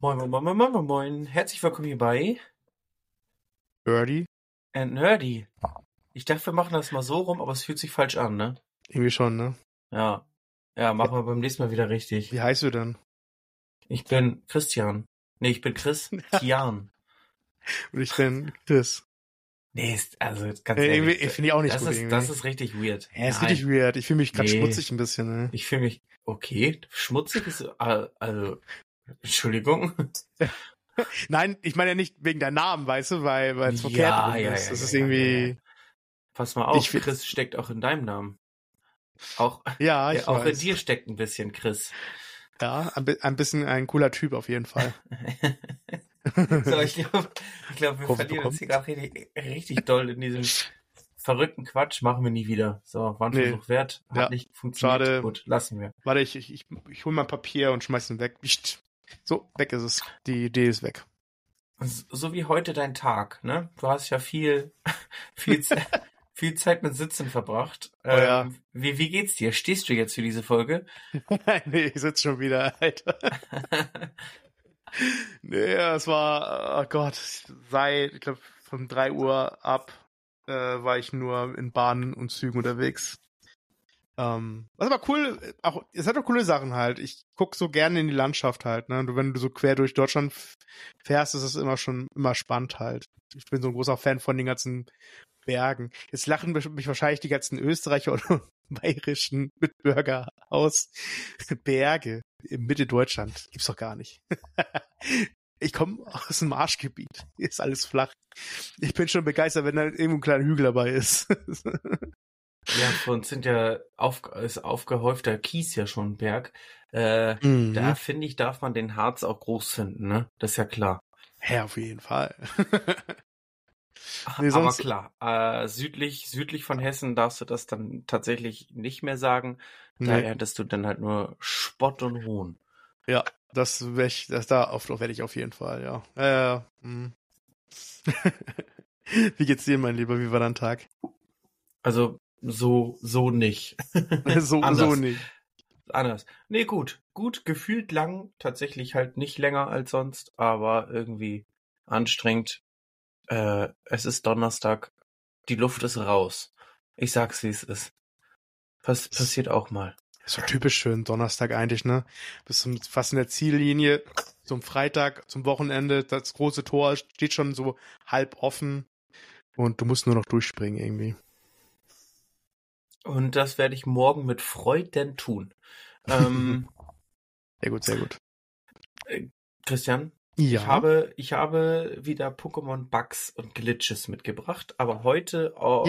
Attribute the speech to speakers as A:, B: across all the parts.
A: Moin, moin, moin, moin, moin, moin. Herzlich willkommen hier bei
B: Birdie?
A: And Nerdy. Ich dachte, wir machen das mal so rum, aber es fühlt sich falsch an, ne?
B: Irgendwie schon, ne?
A: Ja. Ja, machen wir beim nächsten Mal wieder richtig.
B: Wie heißt du denn?
A: Ich bin Christian. Nee, ich bin Christian.
B: Und ich bin Chris.
A: Nee, ist, also ganz
B: Äh,
A: ehrlich.
B: irgendwie- Finde ich auch nicht
A: das
B: gut.
A: ist,
B: irgendwie.
A: das ist richtig weird.
B: ja, ist
A: Nein.
B: richtig weird. Ich fühle mich gerade
A: Nee.
B: schmutzig ein bisschen, ne?
A: Ich fühle mich, okay, schmutzig ist, äh, also, Entschuldigung.
B: Nein, ich meine ja nicht wegen deinem Namen, weißt du, weil weil es
A: Ja,
B: verkehrt rum
A: ja,
B: ist.
A: ja,
B: das
A: ja,
B: ist
A: ja,
B: irgendwie.
A: ja, Pass mal auf,
B: Ich
A: Chris steckt auch in deinem Namen. Auch,
B: Ja, ich
A: ja, auch in
B: weiß.
A: dir steckt ein bisschen Chris.
B: Ja, ein, ein bisschen ein cooler Typ auf jeden Fall.
A: So, ich glaube, ich glaub, wir
B: Kurve
A: verlieren uns hier gerade richtig, richtig doll in diesem verrückten Quatsch. Machen wir nie wieder. So, war ein
B: Nee.
A: Versuch wert. Hat
B: Ja.
A: nicht funktioniert.
B: Schade.
A: Gut, lassen wir.
B: Warte, ich, ich, ich, ich hol mal Papier und schmeiß ihn weg. Psst. So, weg ist es. Die Idee ist weg.
A: So wie heute dein Tag, ne? Du hast ja viel, viel, viel Zeit mit Sitzen verbracht.
B: Oh ja.
A: Ähm, wie, wie geht's dir? Stehst du jetzt für diese Folge?
B: nee, ich sitze schon wieder, Alter. Nee, es war, oh Gott, seit, ich glaube, von 3 Uhr ab äh, war ich nur in Bahnen und Zügen unterwegs. Ähm, was aber cool, auch, es hat auch coole Sachen halt. Ich guck so gerne in die Landschaft halt, ne? Und wenn du so quer durch Deutschland fährst, ist es immer schon immer spannend halt. Ich bin so ein großer Fan von den ganzen Bergen. Jetzt lachen mich wahrscheinlich die ganzen Österreicher und bayerischen Mitbürger aus. Berge in Mitte Deutschland gibt's doch gar nicht. Ich komme aus dem Marschgebiet. Hier ist alles flach. Ich bin schon begeistert, wenn da irgendwo ein kleiner Hügel dabei ist.
A: Ja, uns sind ja auf, ist aufgehäufter Kies ja schon ein Berg. Äh,
B: Mhm.
A: Da finde ich, darf man den Harz auch groß finden, ne? Das ist ja klar.
B: Ja, auf jeden Fall.
A: Aber
B: Nee, sonst-
A: klar, äh, südlich, südlich von Hessen darfst du das dann tatsächlich nicht mehr sagen. Da
B: Nee,
A: erntest du dann halt nur Spott und Hohn.
B: ja, das wär ich, das da auf, werde ich auf jeden Fall, ja. Mhm. Wie geht's dir, mein Lieber? Wie war dein Tag?
A: Also so, so nicht.
B: so, so nicht.
A: Anders. Nee, gut. Gut, gefühlt lang, tatsächlich halt nicht länger als sonst, aber irgendwie anstrengend. Äh, es ist Donnerstag, die Luft ist raus. Ich sag's, wie es ist. Pass passiert auch mal.
B: So typisch schön, Donnerstag eigentlich, ne? Bis zum, fast in der Ziellinie, zum Freitag, zum Wochenende, das große Tor steht schon so halb offen und du musst nur noch durchspringen irgendwie.
A: Und das werde ich morgen mit Freuden tun. Ähm,
B: Sehr gut, sehr gut.
A: Christian,
B: Ja.
A: ich habe, ich habe wieder Pokémon Bugs und Glitches mitgebracht, aber heute oh,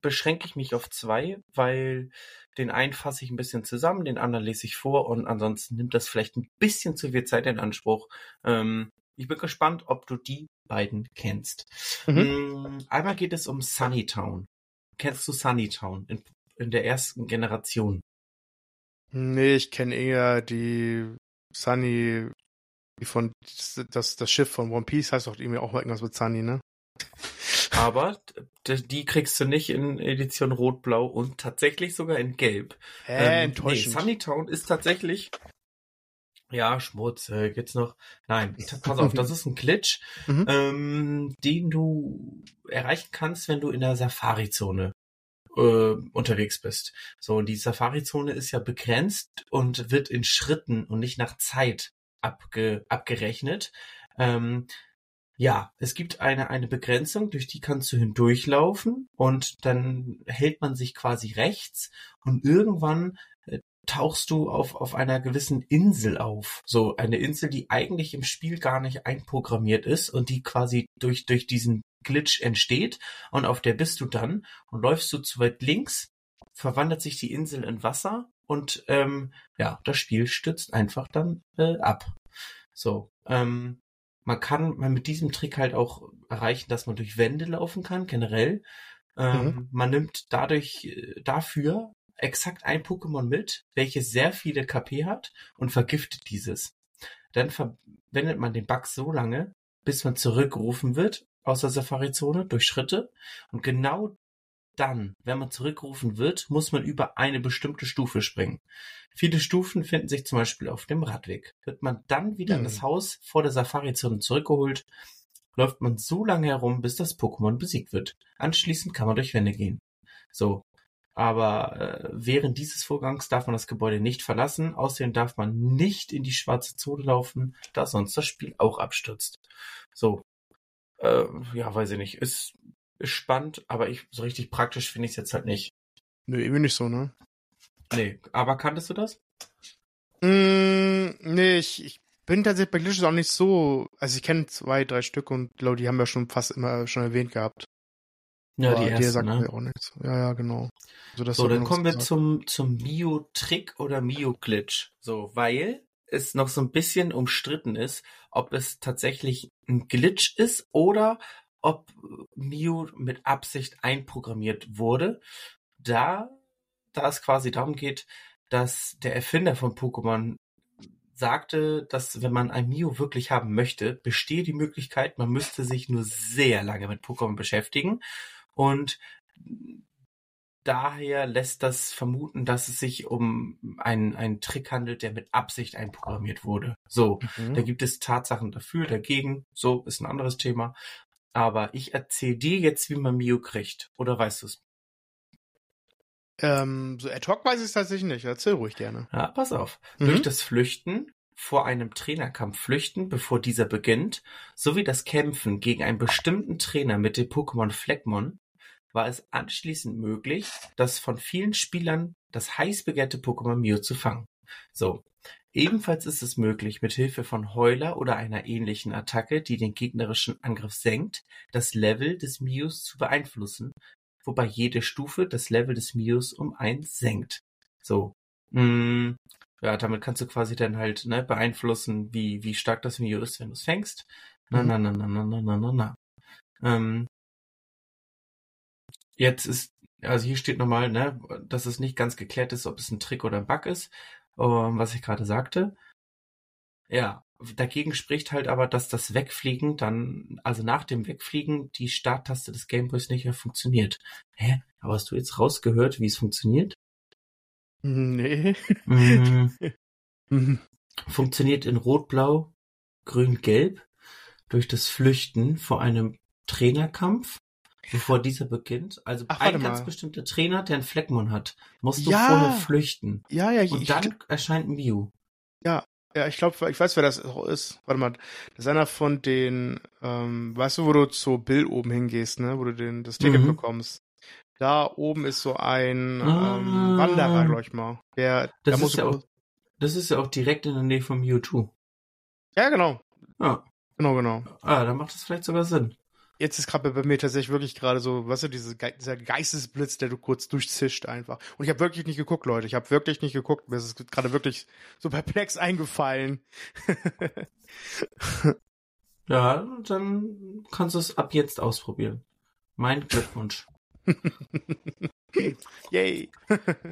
A: beschränke ich mich auf zwei, weil den einen fasse ich ein bisschen zusammen, den anderen lese ich vor und ansonsten nimmt das vielleicht ein bisschen zu viel Zeit in Anspruch. Ähm, ich bin gespannt, ob du die beiden kennst. Mm, Einmal geht es um Sunnytown. Kennst du Sunnytown in, in der ersten Generation?
B: Nee, ich kenne eher die Sunny, die von das, das Schiff von One Piece heißt doch irgendwie auch mal irgendwas mit Sunny, ne?
A: Aber die kriegst du nicht in Edition Rot-Blau und tatsächlich sogar in Gelb.
B: Hä,
A: Ähm,
B: enttäuschend.
A: Nee, Sunnytown ist tatsächlich. Ja, Schmutz, äh, geht's noch? Nein, pass auf, das ist ein Glitch,
B: Mhm.
A: ähm, den du erreichen kannst, wenn du in der Safari-Zone äh, unterwegs bist. So, und die Safari-Zone ist ja begrenzt und wird in Schritten und nicht nach Zeit abge abgerechnet. Ähm, ja, es gibt eine, eine Begrenzung, durch die kannst du hindurchlaufen und dann hält man sich quasi rechts und irgendwann tauchst du auf, auf einer gewissen Insel auf. So eine Insel, die eigentlich im Spiel gar nicht einprogrammiert ist und die quasi durch, durch diesen Glitch entsteht und auf der bist du dann und läufst du zu weit links, verwandelt sich die Insel in Wasser und ähm, ja, das Spiel stürzt einfach dann äh, ab. So, ähm, man kann man mit diesem Trick halt auch erreichen, dass man durch Wände laufen kann, generell. Ähm, Man nimmt dadurch äh, dafür exakt ein Pokémon mit, welches sehr viele KP hat und vergiftet dieses. Dann verwendet man den Bug so lange, bis man zurückgerufen wird aus der Safari-Zone durch Schritte. Und genau dann, wenn man zurückgerufen wird, muss man über eine bestimmte Stufe springen. Viele Stufen finden sich zum Beispiel auf dem Radweg. Wird man dann wieder
B: Hm.
A: in das Haus vor der Safari-Zone zurückgeholt, läuft man so lange herum, bis das Pokémon besiegt wird. Anschließend kann man durch Wände gehen. So. Aber äh, während dieses Vorgangs darf man das Gebäude nicht verlassen. Außerdem darf man nicht in die schwarze Zone laufen, da sonst das Spiel auch abstürzt. So. Äh, ja, weiß ich nicht. Ist, ist spannend, aber ich so richtig praktisch finde ich es jetzt halt nicht.
B: Nö, irgendwie nicht so, ne?
A: Nee, aber kanntest du das?
B: Mm, nee, ich, ich bin tatsächlich bei Glitches auch nicht so. Also ich kenne zwei, drei Stück und glaube, die haben wir schon fast immer schon erwähnt gehabt.
A: Ja,
B: Aber
A: die
B: der
A: erste,
B: sagt
A: ne?
B: mir auch nichts. Ja, ja, genau. Also
A: So, dann kommen wir
B: gesagt.
A: zum, zum Mio-Trick oder Mio-Glitch. So, weil es noch so ein bisschen umstritten ist, ob es tatsächlich ein Glitch ist oder ob Mio mit Absicht einprogrammiert wurde, da, da es quasi darum geht, dass der Erfinder von Pokémon sagte, dass wenn man ein Mio wirklich haben möchte, bestehe die Möglichkeit, man müsste sich nur sehr lange mit Pokémon beschäftigen und daher lässt das vermuten, dass es sich um einen, einen Trick handelt, der mit Absicht einprogrammiert wurde. So,
B: Mhm.
A: da gibt es Tatsachen dafür, dagegen. So ist ein anderes Thema. Aber ich erzähle dir jetzt, wie man Mio kriegt. Oder weißt du es?
B: Ähm, so ad hoc weiß ich es tatsächlich nicht. Erzähl ruhig gerne.
A: Ja, pass auf.
B: Mhm.
A: Durch das Flüchten, vor einem Trainerkampf flüchten, bevor dieser beginnt, sowie das Kämpfen gegen einen bestimmten Trainer mit dem Pokémon Fleckmon, war es anschließend möglich, das von vielen Spielern das heiß begehrte Pokémon Mew zu fangen. So. Ebenfalls ist es möglich, mit Hilfe von Heuler oder einer ähnlichen Attacke, die den gegnerischen Angriff senkt, das Level des Mews zu beeinflussen, wobei jede Stufe das Level des Mews um eins senkt. So. Mm, ja, damit kannst du quasi dann halt ne, beeinflussen, wie, wie stark das Mew ist, wenn du es fängst. Na,
B: Mhm.
A: na, na, na, na, na, na, na, na. Ähm, jetzt ist, also hier steht nochmal, ne, dass es nicht ganz geklärt ist, ob es ein Trick oder ein Bug ist, ähm, was ich gerade sagte. Ja, dagegen spricht halt aber, dass das Wegfliegen dann, also nach dem Wegfliegen, die Starttaste des Gameboys nicht mehr funktioniert. Hä? Aber hast du jetzt rausgehört, wie es funktioniert?
B: Nee. Mhm.
A: funktioniert in Rot, Blau, Grün, Gelb durch das Flüchten vor einem Trainerkampf, bevor dieser beginnt. Also
B: Ach,
A: ein ganz
B: mal.
A: bestimmter Trainer, der ein Fleckmon hat, musst du
B: Ja.
A: vorher flüchten.
B: Ja, ja, ich,
A: Und
B: ich,
A: dann erscheint Mew.
B: ja, ich glaube, ich weiß, wer das auch ist. Warte mal, das ist einer von den, ähm, weißt du, wo du zu Bill oben hingehst, ne, wo du den, das Ticket
A: Mhm.
B: bekommst. Da oben ist so ein
A: Ah.
B: ähm, Wanderer, glaub ich mal. Der,
A: Das ist ja auch, das ist ja auch direkt in der Nähe von Mewtwo.
B: ja, genau,
A: Ja,
B: genau, genau.
A: ah, dann macht das vielleicht sogar Sinn.
B: Jetzt ist gerade bei mir tatsächlich wirklich gerade so, weißt du, diese, Ge- dieser Geistesblitz, der du kurz durchzischt einfach. Und ich habe wirklich nicht geguckt, Leute. Ich habe wirklich nicht geguckt. Mir ist es gerade wirklich so perplex eingefallen.
A: Ja, dann kannst du es ab jetzt ausprobieren. Mein Glückwunsch.
B: Yay.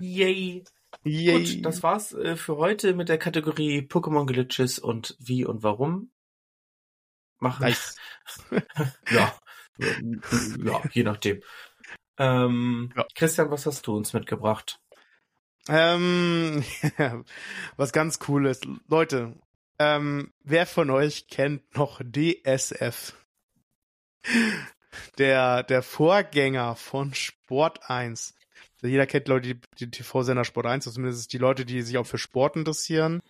A: Yay!
B: Yay.
A: Gut, das war's äh, für heute mit der Kategorie Pokémon Glitches und wie und warum. Machen.
B: nice.
A: Ja. ja, je nachdem. Ähm,
B: Ja.
A: Christian, was hast du uns mitgebracht?
B: Ähm, was ganz cool ist. Leute, ähm, wer von euch kennt noch DSF? Der, der Vorgänger von Sport 1. Jeder kennt Leute, die, die TV-Sender Sport 1, also zumindest die Leute, die sich auch für Sport interessieren.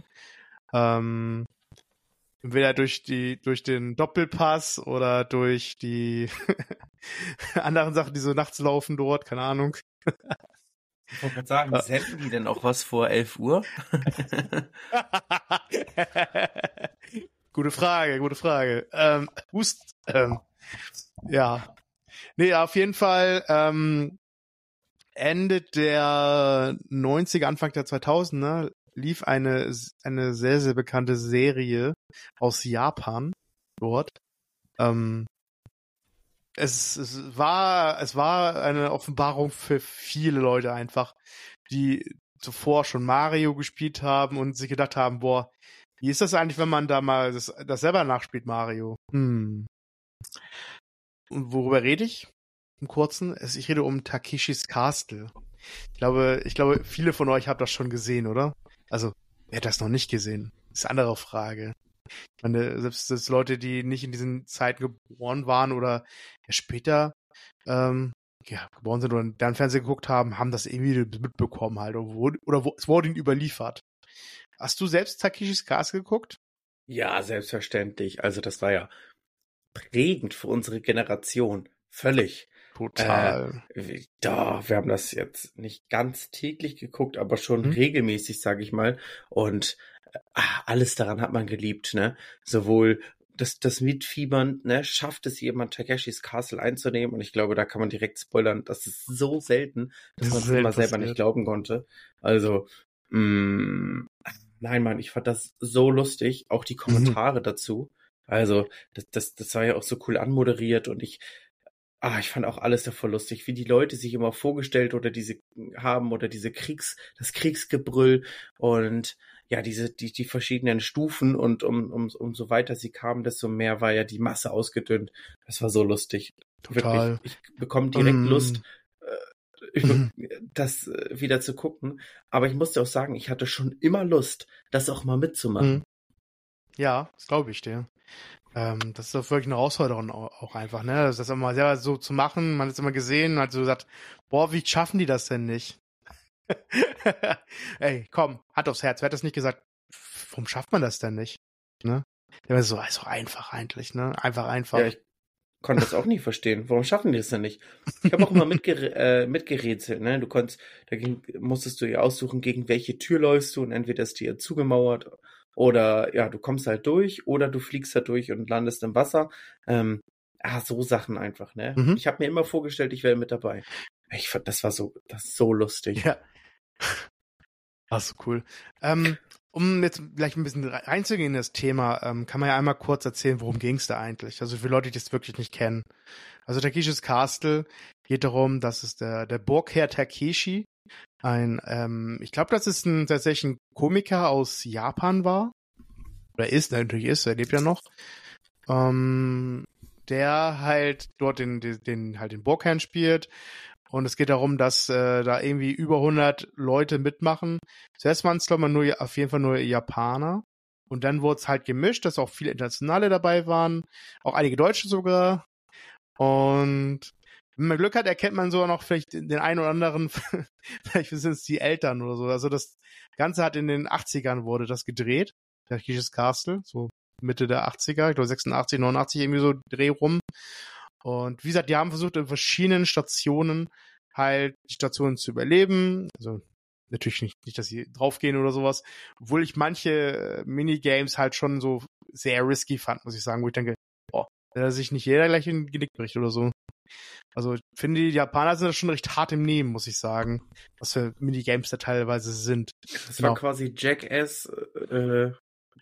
B: Ähm, entweder durch die, durch den Doppelpass oder durch die anderen Sachen, die so nachts laufen dort, keine Ahnung.
A: Ich wollte gerade sagen, senden die denn auch was vor 11 Uhr?
B: gute Frage, gute Frage. Ähm, Hust, ähm, ja. Nee, auf jeden Fall ähm, Ende der 90er, Anfang der 2000er lief eine, eine sehr, sehr bekannte Serie aus Japan dort. Ähm, es, es war es war eine Offenbarung für viele Leute einfach, die zuvor schon Mario gespielt haben und sich gedacht haben, boah, wie ist das eigentlich, wenn man da mal das, das selber nachspielt, Mario? Hm. Und worüber rede ich? im Kurzen. Ich rede um Takeshis Castle. Ich glaube, ich glaube, viele von euch haben das schon gesehen, oder? Also, wer hat das noch nicht gesehen? Das ist eine andere Frage. Ich meine, selbst, selbst Leute, die nicht in diesen Zeiten geboren waren oder später ähm, ja, geboren sind oder dann Fernsehen geguckt haben, haben das irgendwie mitbekommen halt. Oder, wo, oder wo, es wurde ihnen überliefert. Hast du selbst Takeshis Castle geguckt?
A: Ja, selbstverständlich. Also das war ja prägend für unsere Generation. Völlig.
B: Total.
A: Äh, da, wir haben das jetzt nicht ganz täglich geguckt, aber schon hm. regelmäßig, sage ich mal. Und äh, alles daran hat man geliebt, ne? Sowohl das, das Mitfiebern, ne, schafft es jemand, Takeshis Castle einzunehmen. Und ich glaube, da kann man direkt spoilern. Das ist so selten, dass man es immer selber nicht glauben konnte. Also, mh, mm, nein, Mann, ich fand das so lustig. Auch die mhm. Kommentare mhm. dazu. Also, das, das, das war ja auch so cool anmoderiert und ich, ah, ich fand auch alles davor lustig, wie die Leute sich immer vorgestellt oder diese haben oder diese Kriegs, das Kriegsgebrüll und ja, diese, die, die verschiedenen Stufen und um, um, umso weiter sie kamen, desto mehr war ja die Masse ausgedünnt. Das war so lustig.
B: Total.
A: Wirklich, ich bekomme direkt mm. Lust, äh, mm. das äh, wieder zu gucken. Aber ich musste auch sagen, ich hatte schon immer Lust, das auch mal mitzumachen. Mm.
B: Ja, das glaube ich dir. Ähm, das ist doch wirklich eine Herausforderung auch einfach, ne? Das ist immer selber so zu machen, man hat es immer gesehen, hat so gesagt, boah, wie schaffen die das denn nicht? Ey, komm, Hand aufs Herz, wer hat das nicht gesagt? Warum schafft man das denn nicht? Ne? Der war so, ist doch einfach eigentlich, ne? Einfach, einfach. Ja,
A: ich konnte das auch nie verstehen. Warum schaffen die das denn nicht? Ich habe auch immer mitgere äh, mitgerätselt, ne? Du konntest, da musstest du ja aussuchen, gegen welche Tür läufst du und entweder ist die zugemauert oder ja, du kommst halt durch oder du fliegst halt durch und landest im Wasser. Ähm, ah, so Sachen einfach, ne? Mhm. Ich habe mir immer vorgestellt, ich wäre mit dabei. Ich fand, das war so, das ist so lustig.
B: Ja. Ach so cool. Ähm, um jetzt gleich ein bisschen reinzugehen in das Thema, ähm, kann man ja einmal kurz erzählen, worum ging es da eigentlich? Also für Leute, die das wirklich nicht kennen. Also Takeshis Castle geht darum, dass es der, der Burgherr Takeshi, ein, ähm, ich glaube, das ist ein tatsächlich ein Komiker aus Japan war. Oder ist, natürlich ist, er lebt ja noch. Ähm, der halt dort den, den, den halt den Burgherrn spielt und es geht darum, dass äh, da irgendwie über 100 Leute mitmachen. Zuerst waren es, glaube ich, nur, auf jeden Fall nur Japaner. Und dann wurde es halt gemischt, dass auch viele Internationale dabei waren. Auch einige Deutsche sogar. Und wenn man Glück hat, erkennt man sogar noch vielleicht den einen oder anderen, vielleicht sind es die Eltern oder so. Also das Ganze hat in den 80ern wurde das gedreht. Der Kirches Castle, so Mitte der 80er, ich glaube 86, 89 irgendwie so Dreh rum. Und wie gesagt, die haben versucht, in verschiedenen Stationen halt die Stationen zu überleben. Also natürlich nicht, nicht, dass sie draufgehen oder sowas. Obwohl ich manche äh, Minigames halt schon so sehr risky fand, muss ich sagen, wo ich denke, boah, da sich nicht jeder gleich in Genick bricht oder so. Also ich finde, die Japaner sind da schon recht hart im Nehmen, muss ich sagen, was für Minigames da teilweise sind.
A: Das genau. war quasi Jackass, äh,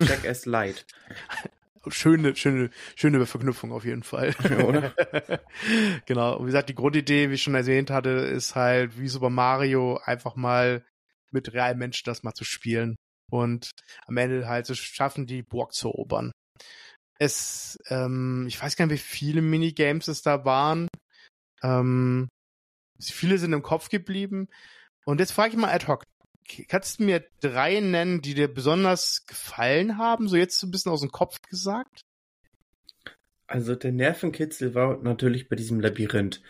A: Jackass Light.
B: schöne, schöne, schöne Verknüpfung auf jeden Fall. Ja, oder? genau. Und wie gesagt, die Grundidee, wie ich schon erwähnt hatte, ist halt wie Super Mario einfach mal mit realen Menschen das mal zu spielen und am Ende halt zu schaffen, die Burg zu erobern. Es, ähm, ich weiß gar nicht, wie viele Minigames es da waren. Ähm, viele sind im Kopf geblieben. Und jetzt frage ich mal ad hoc, kannst du mir drei nennen, die dir besonders gefallen haben? So jetzt so ein bisschen aus dem Kopf gesagt?
A: Also der Nervenkitzel war natürlich bei diesem Labyrinth,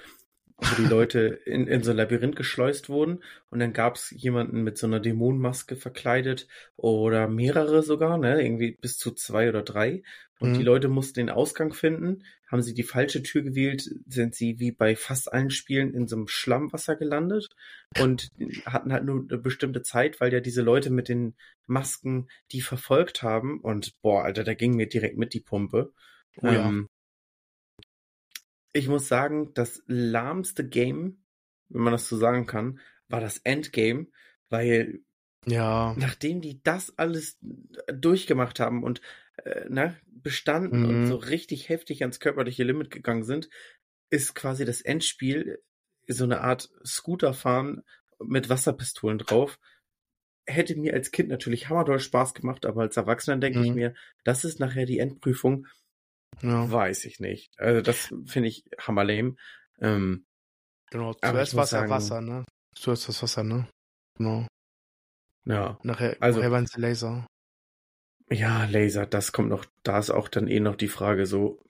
A: wo die Leute in, in so ein Labyrinth geschleust wurden und dann gab es jemanden mit so einer Dämonenmaske verkleidet oder mehrere sogar, ne, irgendwie bis zu zwei oder drei und mhm. die Leute mussten den Ausgang finden. Haben sie die falsche Tür gewählt, sind sie wie bei fast allen Spielen in so einem Schlammwasser gelandet und hatten halt nur eine bestimmte Zeit, weil ja diese Leute mit den Masken die verfolgt haben. Und boah, Alter, da ging mir direkt mit die Pumpe. Oh, ja. ähm, ich muss sagen, das lahmste Game, wenn man das so sagen kann, war das Endgame, weil
B: ja.
A: nachdem die das alles durchgemacht haben und äh, ne, bestanden mhm. und so richtig heftig ans körperliche Limit gegangen sind, ist quasi das Endspiel so eine Art Scooterfahren mit Wasserpistolen drauf. Hätte mir als Kind natürlich hammerdoll Spaß gemacht, aber als Erwachsener denke mhm. ich mir, das ist nachher die Endprüfung. Ja. Weiß ich nicht. Also das finde ich hammerlame. Ähm,
B: Genau, zuerst Wasser,
A: sagen-
B: Wasser, ne? Zuerst das Wasser, ne? Genau.
A: Ja.
B: Nachher,
A: Also-
B: nachher waren es Laser.
A: Ja, Laser, das kommt noch, da ist auch dann eh noch die Frage so,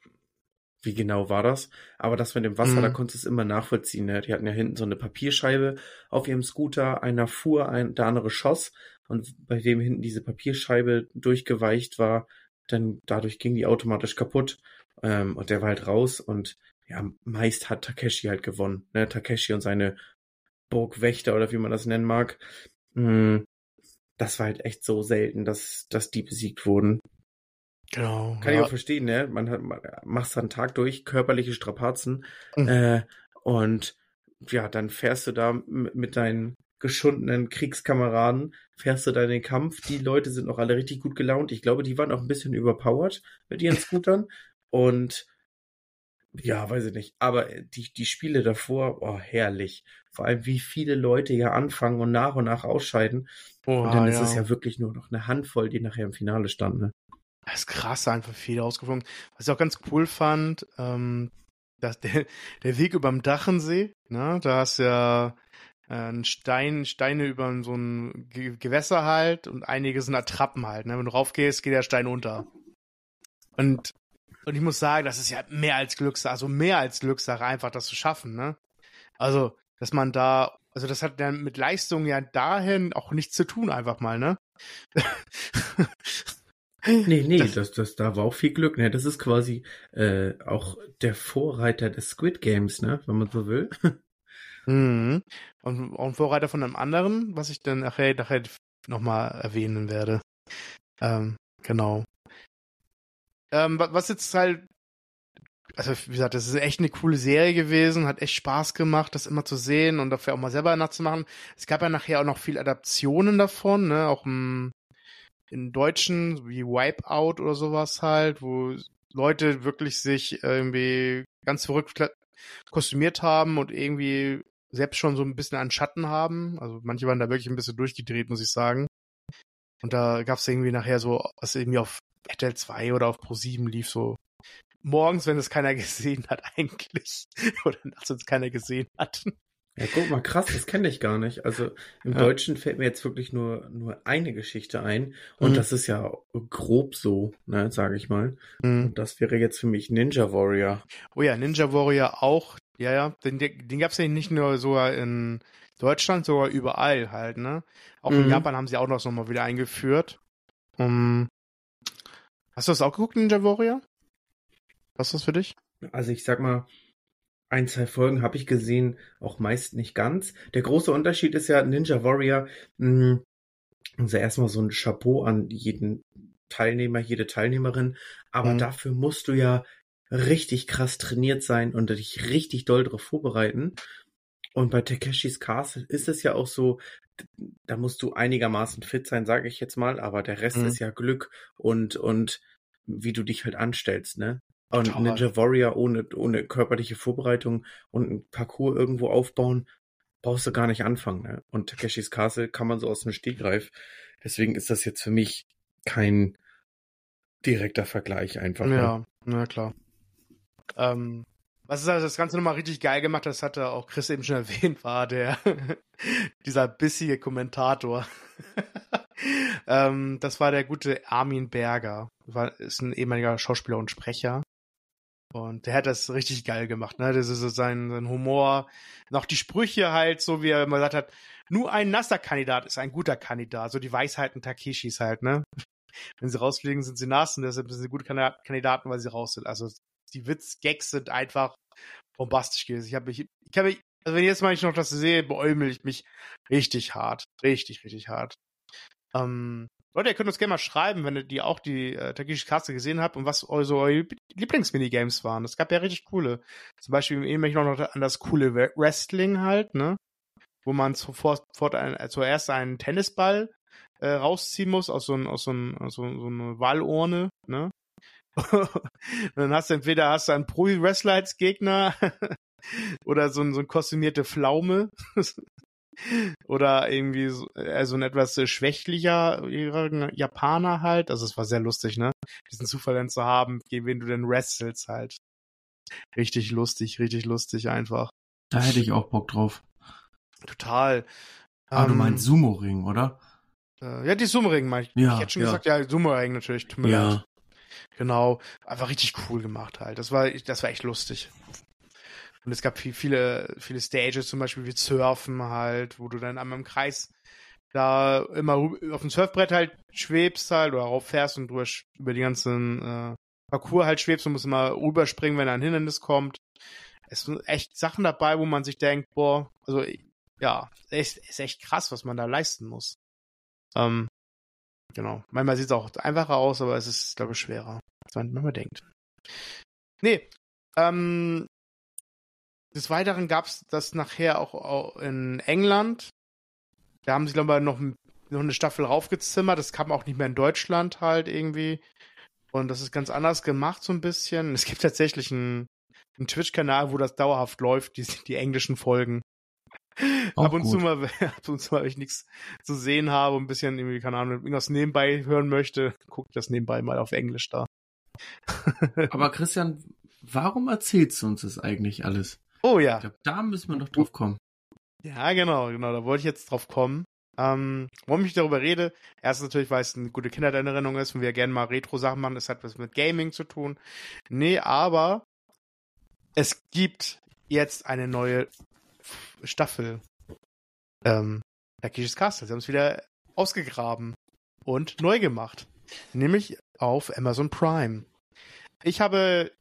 A: wie genau war das? Aber das mit dem Wasser,
B: Mhm.
A: da konntest du es immer nachvollziehen. Ne? Die hatten ja hinten so eine Papierscheibe auf ihrem Scooter, einer fuhr, ein, der andere schoss und bei dem hinten diese Papierscheibe durchgeweicht war, dann dadurch ging die automatisch kaputt ähm, und der war halt raus und ja, meist hat Takeshi halt gewonnen. Ne? Takeshi und seine Burgwächter oder wie man das nennen mag. Mm, Das war halt echt so selten, dass, dass die besiegt wurden.
B: Genau.
A: Kann ich
B: ja.
A: auch verstehen, ne? Man hat, man machst dann einen Tag durch, körperliche Strapazen,
B: Mhm.
A: äh, und ja, dann fährst du da mit deinen geschundenen Kriegskameraden, fährst du da in den Kampf. Die Leute sind noch alle richtig gut gelaunt. Ich glaube, die waren auch ein bisschen überpowered mit ihren Scootern. Und ja, weiß ich nicht. Aber die, die Spiele davor, oh, herrlich. Vor allem, wie viele Leute ja anfangen und nach und nach ausscheiden.
B: Oha,
A: und dann ist
B: ja.
A: es ja wirklich nur noch eine Handvoll, die nachher im Finale stand, ne?
B: Das ist krass, einfach viel rausgeflogen. Was ich auch ganz cool fand, ähm, dass der, der Weg überm Dachensee, ne, da hast du ja äh, ein Stein, Steine über so ein Ge Gewässer halt und einige sind Attrappen halt, ne. Wenn du raufgehst, geht der Stein unter. Und, und ich muss sagen, das ist ja mehr als Glückssache, also mehr als Glückssache, einfach das zu schaffen, ne. Also, dass man da, also das hat dann mit Leistung ja dahin auch nichts zu tun, einfach mal, ne.
A: Nee, nee,
B: Das-
A: das, das, da war auch viel Glück, ne? Das ist quasi äh, auch der Vorreiter des Squid Games, ne? Wenn man so will.
B: Mhm. Und auch ein Vorreiter von einem anderen, was ich dann nachher, nachher nochmal erwähnen werde. Ähm, genau. Ähm, wa- was jetzt halt, also wie gesagt, das ist echt eine coole Serie gewesen, hat echt Spaß gemacht, das immer zu sehen und dafür auch mal selber nachzumachen. Es gab ja nachher auch noch viele Adaptionen davon, ne, auch im, in Deutschen, wie Wipeout oder sowas halt, wo Leute wirklich sich irgendwie ganz verrückt kostümiert haben und irgendwie selbst schon so ein bisschen einen Schatten haben. Also manche waren da wirklich ein bisschen durchgedreht, muss ich sagen. Und da gab es irgendwie nachher so, was irgendwie auf RTL 2 oder auf Pro 7 lief, so morgens, wenn es keiner gesehen hat, eigentlich. Oder nachts, wenn es keiner gesehen hat.
A: Ja, guck mal, krass, das kenne ich gar nicht. Also im
B: Ja.
A: Deutschen fällt mir jetzt wirklich nur, nur eine Geschichte ein. Und
B: Mhm.
A: das ist ja grob so, ne, sage ich mal.
B: Mhm.
A: Und das wäre jetzt für mich Ninja Warrior.
B: Oh ja, Ninja Warrior auch. Ja, ja. Den, den gab es ja nicht nur sogar in Deutschland, sogar überall halt, ne? Auch in
A: Mhm.
B: Japan haben sie auch noch mal wieder eingeführt. Um, hast du das auch geguckt, Ninja Warrior? Was ist das für dich?
A: Also ich sag mal, ein, zwei Folgen habe ich gesehen, auch meist nicht ganz. Der große Unterschied ist ja Ninja Warrior, mh, also erstmal so ein Chapeau an jeden Teilnehmer, jede Teilnehmerin, aber
B: Mhm.
A: dafür musst du ja richtig krass trainiert sein und dich richtig doll darauf vorbereiten. Und bei Takeshis Castle ist es ja auch so, da musst du einigermaßen fit sein, sage ich jetzt mal, aber der Rest
B: Mhm.
A: ist ja Glück und, und wie du dich halt anstellst, ne? Und
B: Total.
A: Ninja Warrior ohne, ohne körperliche Vorbereitung und ein Parcours irgendwo aufbauen, brauchst du gar nicht anfangen, ne? Und Takeshis Castle kann man so aus dem Stegreif. Deswegen ist das jetzt für mich kein direkter Vergleich einfach. Ne?
B: Ja, na klar. Ähm, was ist also das Ganze nochmal richtig geil gemacht, das hatte auch Chris eben schon erwähnt, war der dieser bissige Kommentator. ähm, das war der gute Armin Berger. War, ist ein ehemaliger Schauspieler und Sprecher. Und der hat das richtig geil gemacht, ne? Das ist so sein, sein Humor. Noch die Sprüche halt, so wie er immer gesagt hat, nur ein nasser Kandidat ist ein guter Kandidat. So die Weisheiten Takeshis halt, ne? Wenn sie rausfliegen, sind sie nass und deshalb sind sie gute Kandidaten, weil sie raus sind. Also die Witz-Gags sind einfach bombastisch gewesen. Ich habe mich, ich habe also wenn jetzt mal ich noch das sehe, beäumel ich mich richtig hart. Richtig, richtig hart. Ähm, Leute, ihr könnt uns gerne mal schreiben, wenn ihr die auch die äh, Takeshi Kaste gesehen habt und was eure, eure Lieblingsminigames waren. Es gab ja richtig coole. Zum Beispiel eben ich noch an das coole Wre- Wrestling halt, ne? Wo man sofort, sofort ein, äh, zuerst einen Tennisball äh, rausziehen muss aus so, ein, aus so, ein, aus so, so eine Wallurne, ne? Und dann hast du entweder hast du einen Pro-Wrestler als Gegner oder so, ein, so ein kostümierte Pflaume oder irgendwie so, äh, so ein etwas äh, schwächlicher äh, Japaner halt. Also es war sehr lustig, ne? Diesen Zufall dann zu haben, gegen wen du denn wrestelst halt. Richtig lustig, richtig lustig einfach.
C: Da hätte ich auch Bock drauf.
B: Total.
C: Ah, du
B: Ähm,
C: meinst Sumo-Ring, oder?
B: Äh, ja, die Summering meine ich.
C: Ja,
B: ich hätte schon
C: ja.
B: gesagt, ja, Summering natürlich. Tut mir
C: Ja.
B: leid. Genau. Einfach richtig cool gemacht halt. Das war, das war echt lustig. Und es gab viel, viele, viele Stages, zum Beispiel wie Surfen halt, wo du dann einmal im Kreis da immer auf dem Surfbrett halt schwebst halt oder rauffährst und durch, über die ganzen äh, Parcours halt schwebst und musst immer rüberspringen, wenn ein Hindernis kommt. Es sind echt Sachen dabei, wo man sich denkt, boah, also ja, ist, ist echt krass, was man da leisten muss. Ähm, genau. Manchmal sieht es auch einfacher aus, aber es ist, glaube ich, schwerer, als man manchmal denkt. Nee, ähm, des Weiteren gab es das nachher auch, auch in England. Da haben sie, glaube ich, noch, noch eine Staffel raufgezimmert. Das kam auch nicht mehr in Deutschland halt irgendwie. Und das ist ganz anders gemacht, so ein bisschen. Es gibt tatsächlich einen, einen Twitch-Kanal, wo das dauerhaft läuft, die, die englischen Folgen.
C: Auch
B: ab und zu
C: gut.
B: mal, ab und zu mal, wenn ich nichts zu sehen habe und ein bisschen irgendwie, keine Ahnung, irgendwas nebenbei hören möchte, gucke ich das nebenbei mal auf Englisch da.
C: Aber Christian, warum erzählst du uns das eigentlich alles?
B: oh
C: Ich
B: ja.
C: glaube, da müssen wir noch drauf kommen.
B: Ja, genau, genau, da wollte ich jetzt drauf kommen. Ähm, warum ich darüber rede, erstens natürlich, weil es eine gute Kindheitserinnerung ist und wir gerne mal Retro-Sachen machen, das hat was mit Gaming zu tun. Nee, aber es gibt jetzt eine neue Staffel. Ähm, Takeshis Castle. Sie haben es wieder ausgegraben und neu gemacht. Nämlich auf Amazon Prime. Ich habe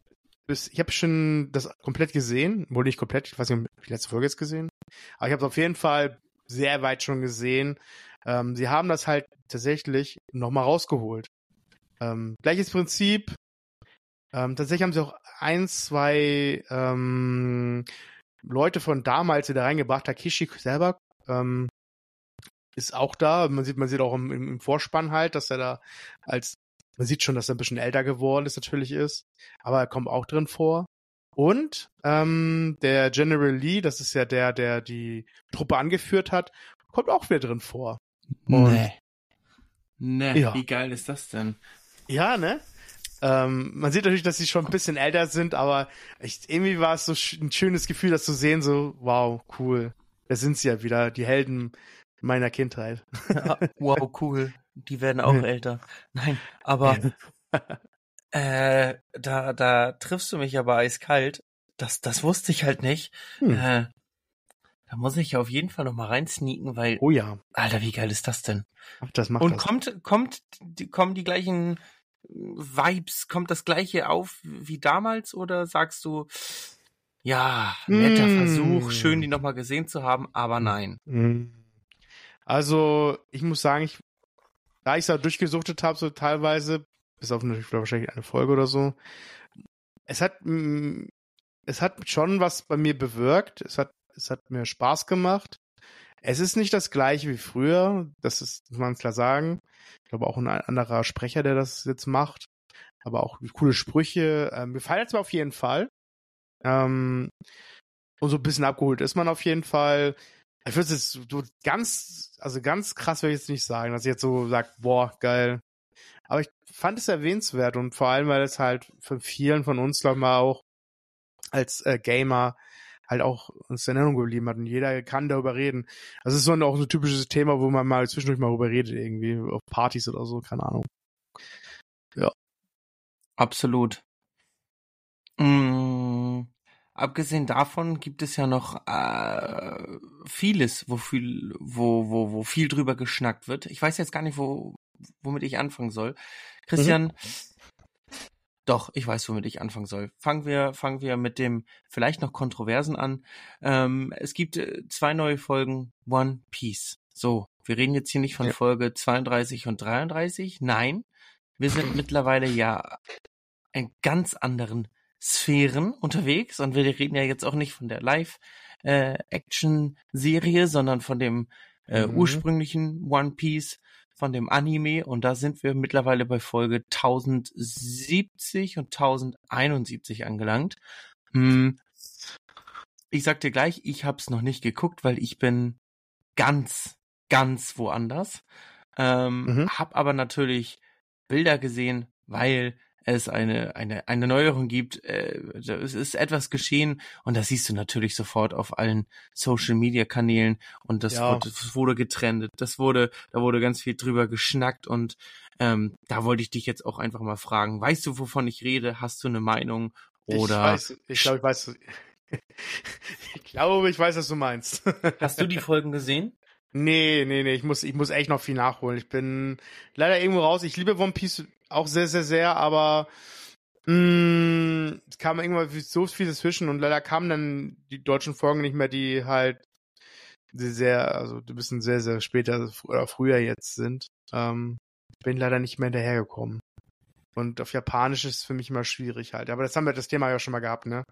B: bis, ich habe schon das komplett gesehen, wohl nicht komplett, ich weiß nicht, ob die letzte Folge jetzt gesehen. Aber ich habe es auf jeden Fall sehr weit schon gesehen. Ähm, sie haben das halt tatsächlich nochmal rausgeholt. Ähm, gleiches Prinzip. Ähm, tatsächlich haben sie auch ein, zwei ähm, Leute von damals wieder reingebracht. Takeshi selber ähm, ist auch da. Man sieht, man sieht auch im, im Vorspann halt, dass er da als man sieht schon, dass er ein bisschen älter geworden ist, natürlich ist. Aber er kommt auch drin vor. Und ähm, der General Lee, das ist ja der, der die Truppe angeführt hat, kommt auch wieder drin vor. Und-
C: Nee. Nee,
B: Ja.
C: wie geil ist das denn?
B: Ja, ne? Ähm, man sieht natürlich, dass sie schon ein bisschen älter sind, aber ich, irgendwie war es so ein schönes Gefühl, das zu sehen, so, wow, cool. Da sind sie ja wieder, die Helden meiner Kindheit.
A: Ja, wow, cool. Die werden auch älter. Nein, aber äh, da, da triffst du mich aber eiskalt. Das, das wusste ich halt nicht.
B: Hm.
A: Äh, da muss ich auf jeden Fall noch mal reinsneaken, weil,
B: Oh ja,
A: Alter, wie geil ist das denn?
B: Ach, das macht
A: Und
B: das.
A: kommt, kommt, die, kommen die gleichen Vibes, kommt das gleiche auf wie damals oder sagst du, ja, netter
B: Mm.
A: Versuch, schön die nochmal gesehen zu haben, aber nein.
B: Mm. Also, ich muss sagen, ich, da ich es auch durchgesuchtet habe, so teilweise, bis auf natürlich wahrscheinlich eine Folge oder so, es hat, es hat schon was bei mir bewirkt. Es hat, es hat mir Spaß gemacht. Es ist nicht das gleiche wie früher, das ist, muss man klar sagen. Ich glaube auch ein anderer Sprecher, der das jetzt macht. Aber auch coole Sprüche. Ähm, gefallen es mir auf jeden Fall. Ähm, und so ein bisschen abgeholt ist man auf jeden Fall. Ich würde es so ganz, also ganz krass würde ich jetzt nicht sagen, dass ich jetzt so sage, boah, geil. Aber ich fand es erwähnenswert und vor allem, weil es halt für vielen von uns, glaube ich mal, auch als äh, Gamer halt auch uns in Erinnerung geblieben hat und jeder kann darüber reden. Also es ist so ein, auch so ein typisches Thema, wo man mal zwischendurch mal drüber redet, irgendwie auf Partys oder so, keine Ahnung.
A: Absolut. Mm, abgesehen davon gibt es ja noch äh, vieles, wo viel, wo, wo, wo viel drüber geschnackt wird. Ich weiß jetzt gar nicht, wo, womit ich anfangen soll. Christian, doch, ich weiß, womit ich anfangen soll. Fangen wir, fangen wir mit dem vielleicht noch Kontroversen an. Ähm, es gibt äh, zwei neue Folgen One Piece. So, wir reden jetzt hier nicht von
B: Ja.
A: Folge 32 und 33. Nein, wir sind mittlerweile ja in ganz anderen Sphären unterwegs und wir reden ja jetzt auch nicht von der Live-Action-Serie, sondern von dem äh,
B: Mhm.
A: ursprünglichen One Piece, von dem Anime und da sind wir mittlerweile bei Folge 1070 und 1071 angelangt. Hm, ich sag dir gleich, ich hab's noch nicht geguckt, weil ich bin ganz, ganz woanders. Ähm,
B: Mhm.
A: Hab aber natürlich Bilder gesehen, weil es eine, eine, eine Neuerung gibt. Äh, es ist etwas geschehen und das siehst du natürlich sofort auf allen Social Media Kanälen und das,
B: Ja.
A: wurde, das wurde getrennt. Das wurde, da wurde ganz viel drüber geschnackt und ähm, da wollte ich dich jetzt auch einfach mal fragen. Weißt du, wovon ich rede? Hast du eine Meinung? Oder
B: Ich weiß, ich glaube, ich weiß. ich glaube, ich weiß, was du meinst.
A: hast du die Folgen gesehen?
B: Nee, nee, nee, ich muss, ich muss echt noch viel nachholen. Ich bin leider irgendwo raus. Ich liebe One Piece auch sehr, sehr, sehr, aber mh, es kam irgendwann so viel dazwischen und leider kamen dann die deutschen Folgen nicht mehr, die halt sehr, also ein bisschen sehr, sehr später oder früher jetzt sind. Ähm, bin leider nicht mehr hinterhergekommen. Und auf Japanisch ist es für mich immer schwierig halt. Aber das haben wir das Thema ja schon mal gehabt, ne?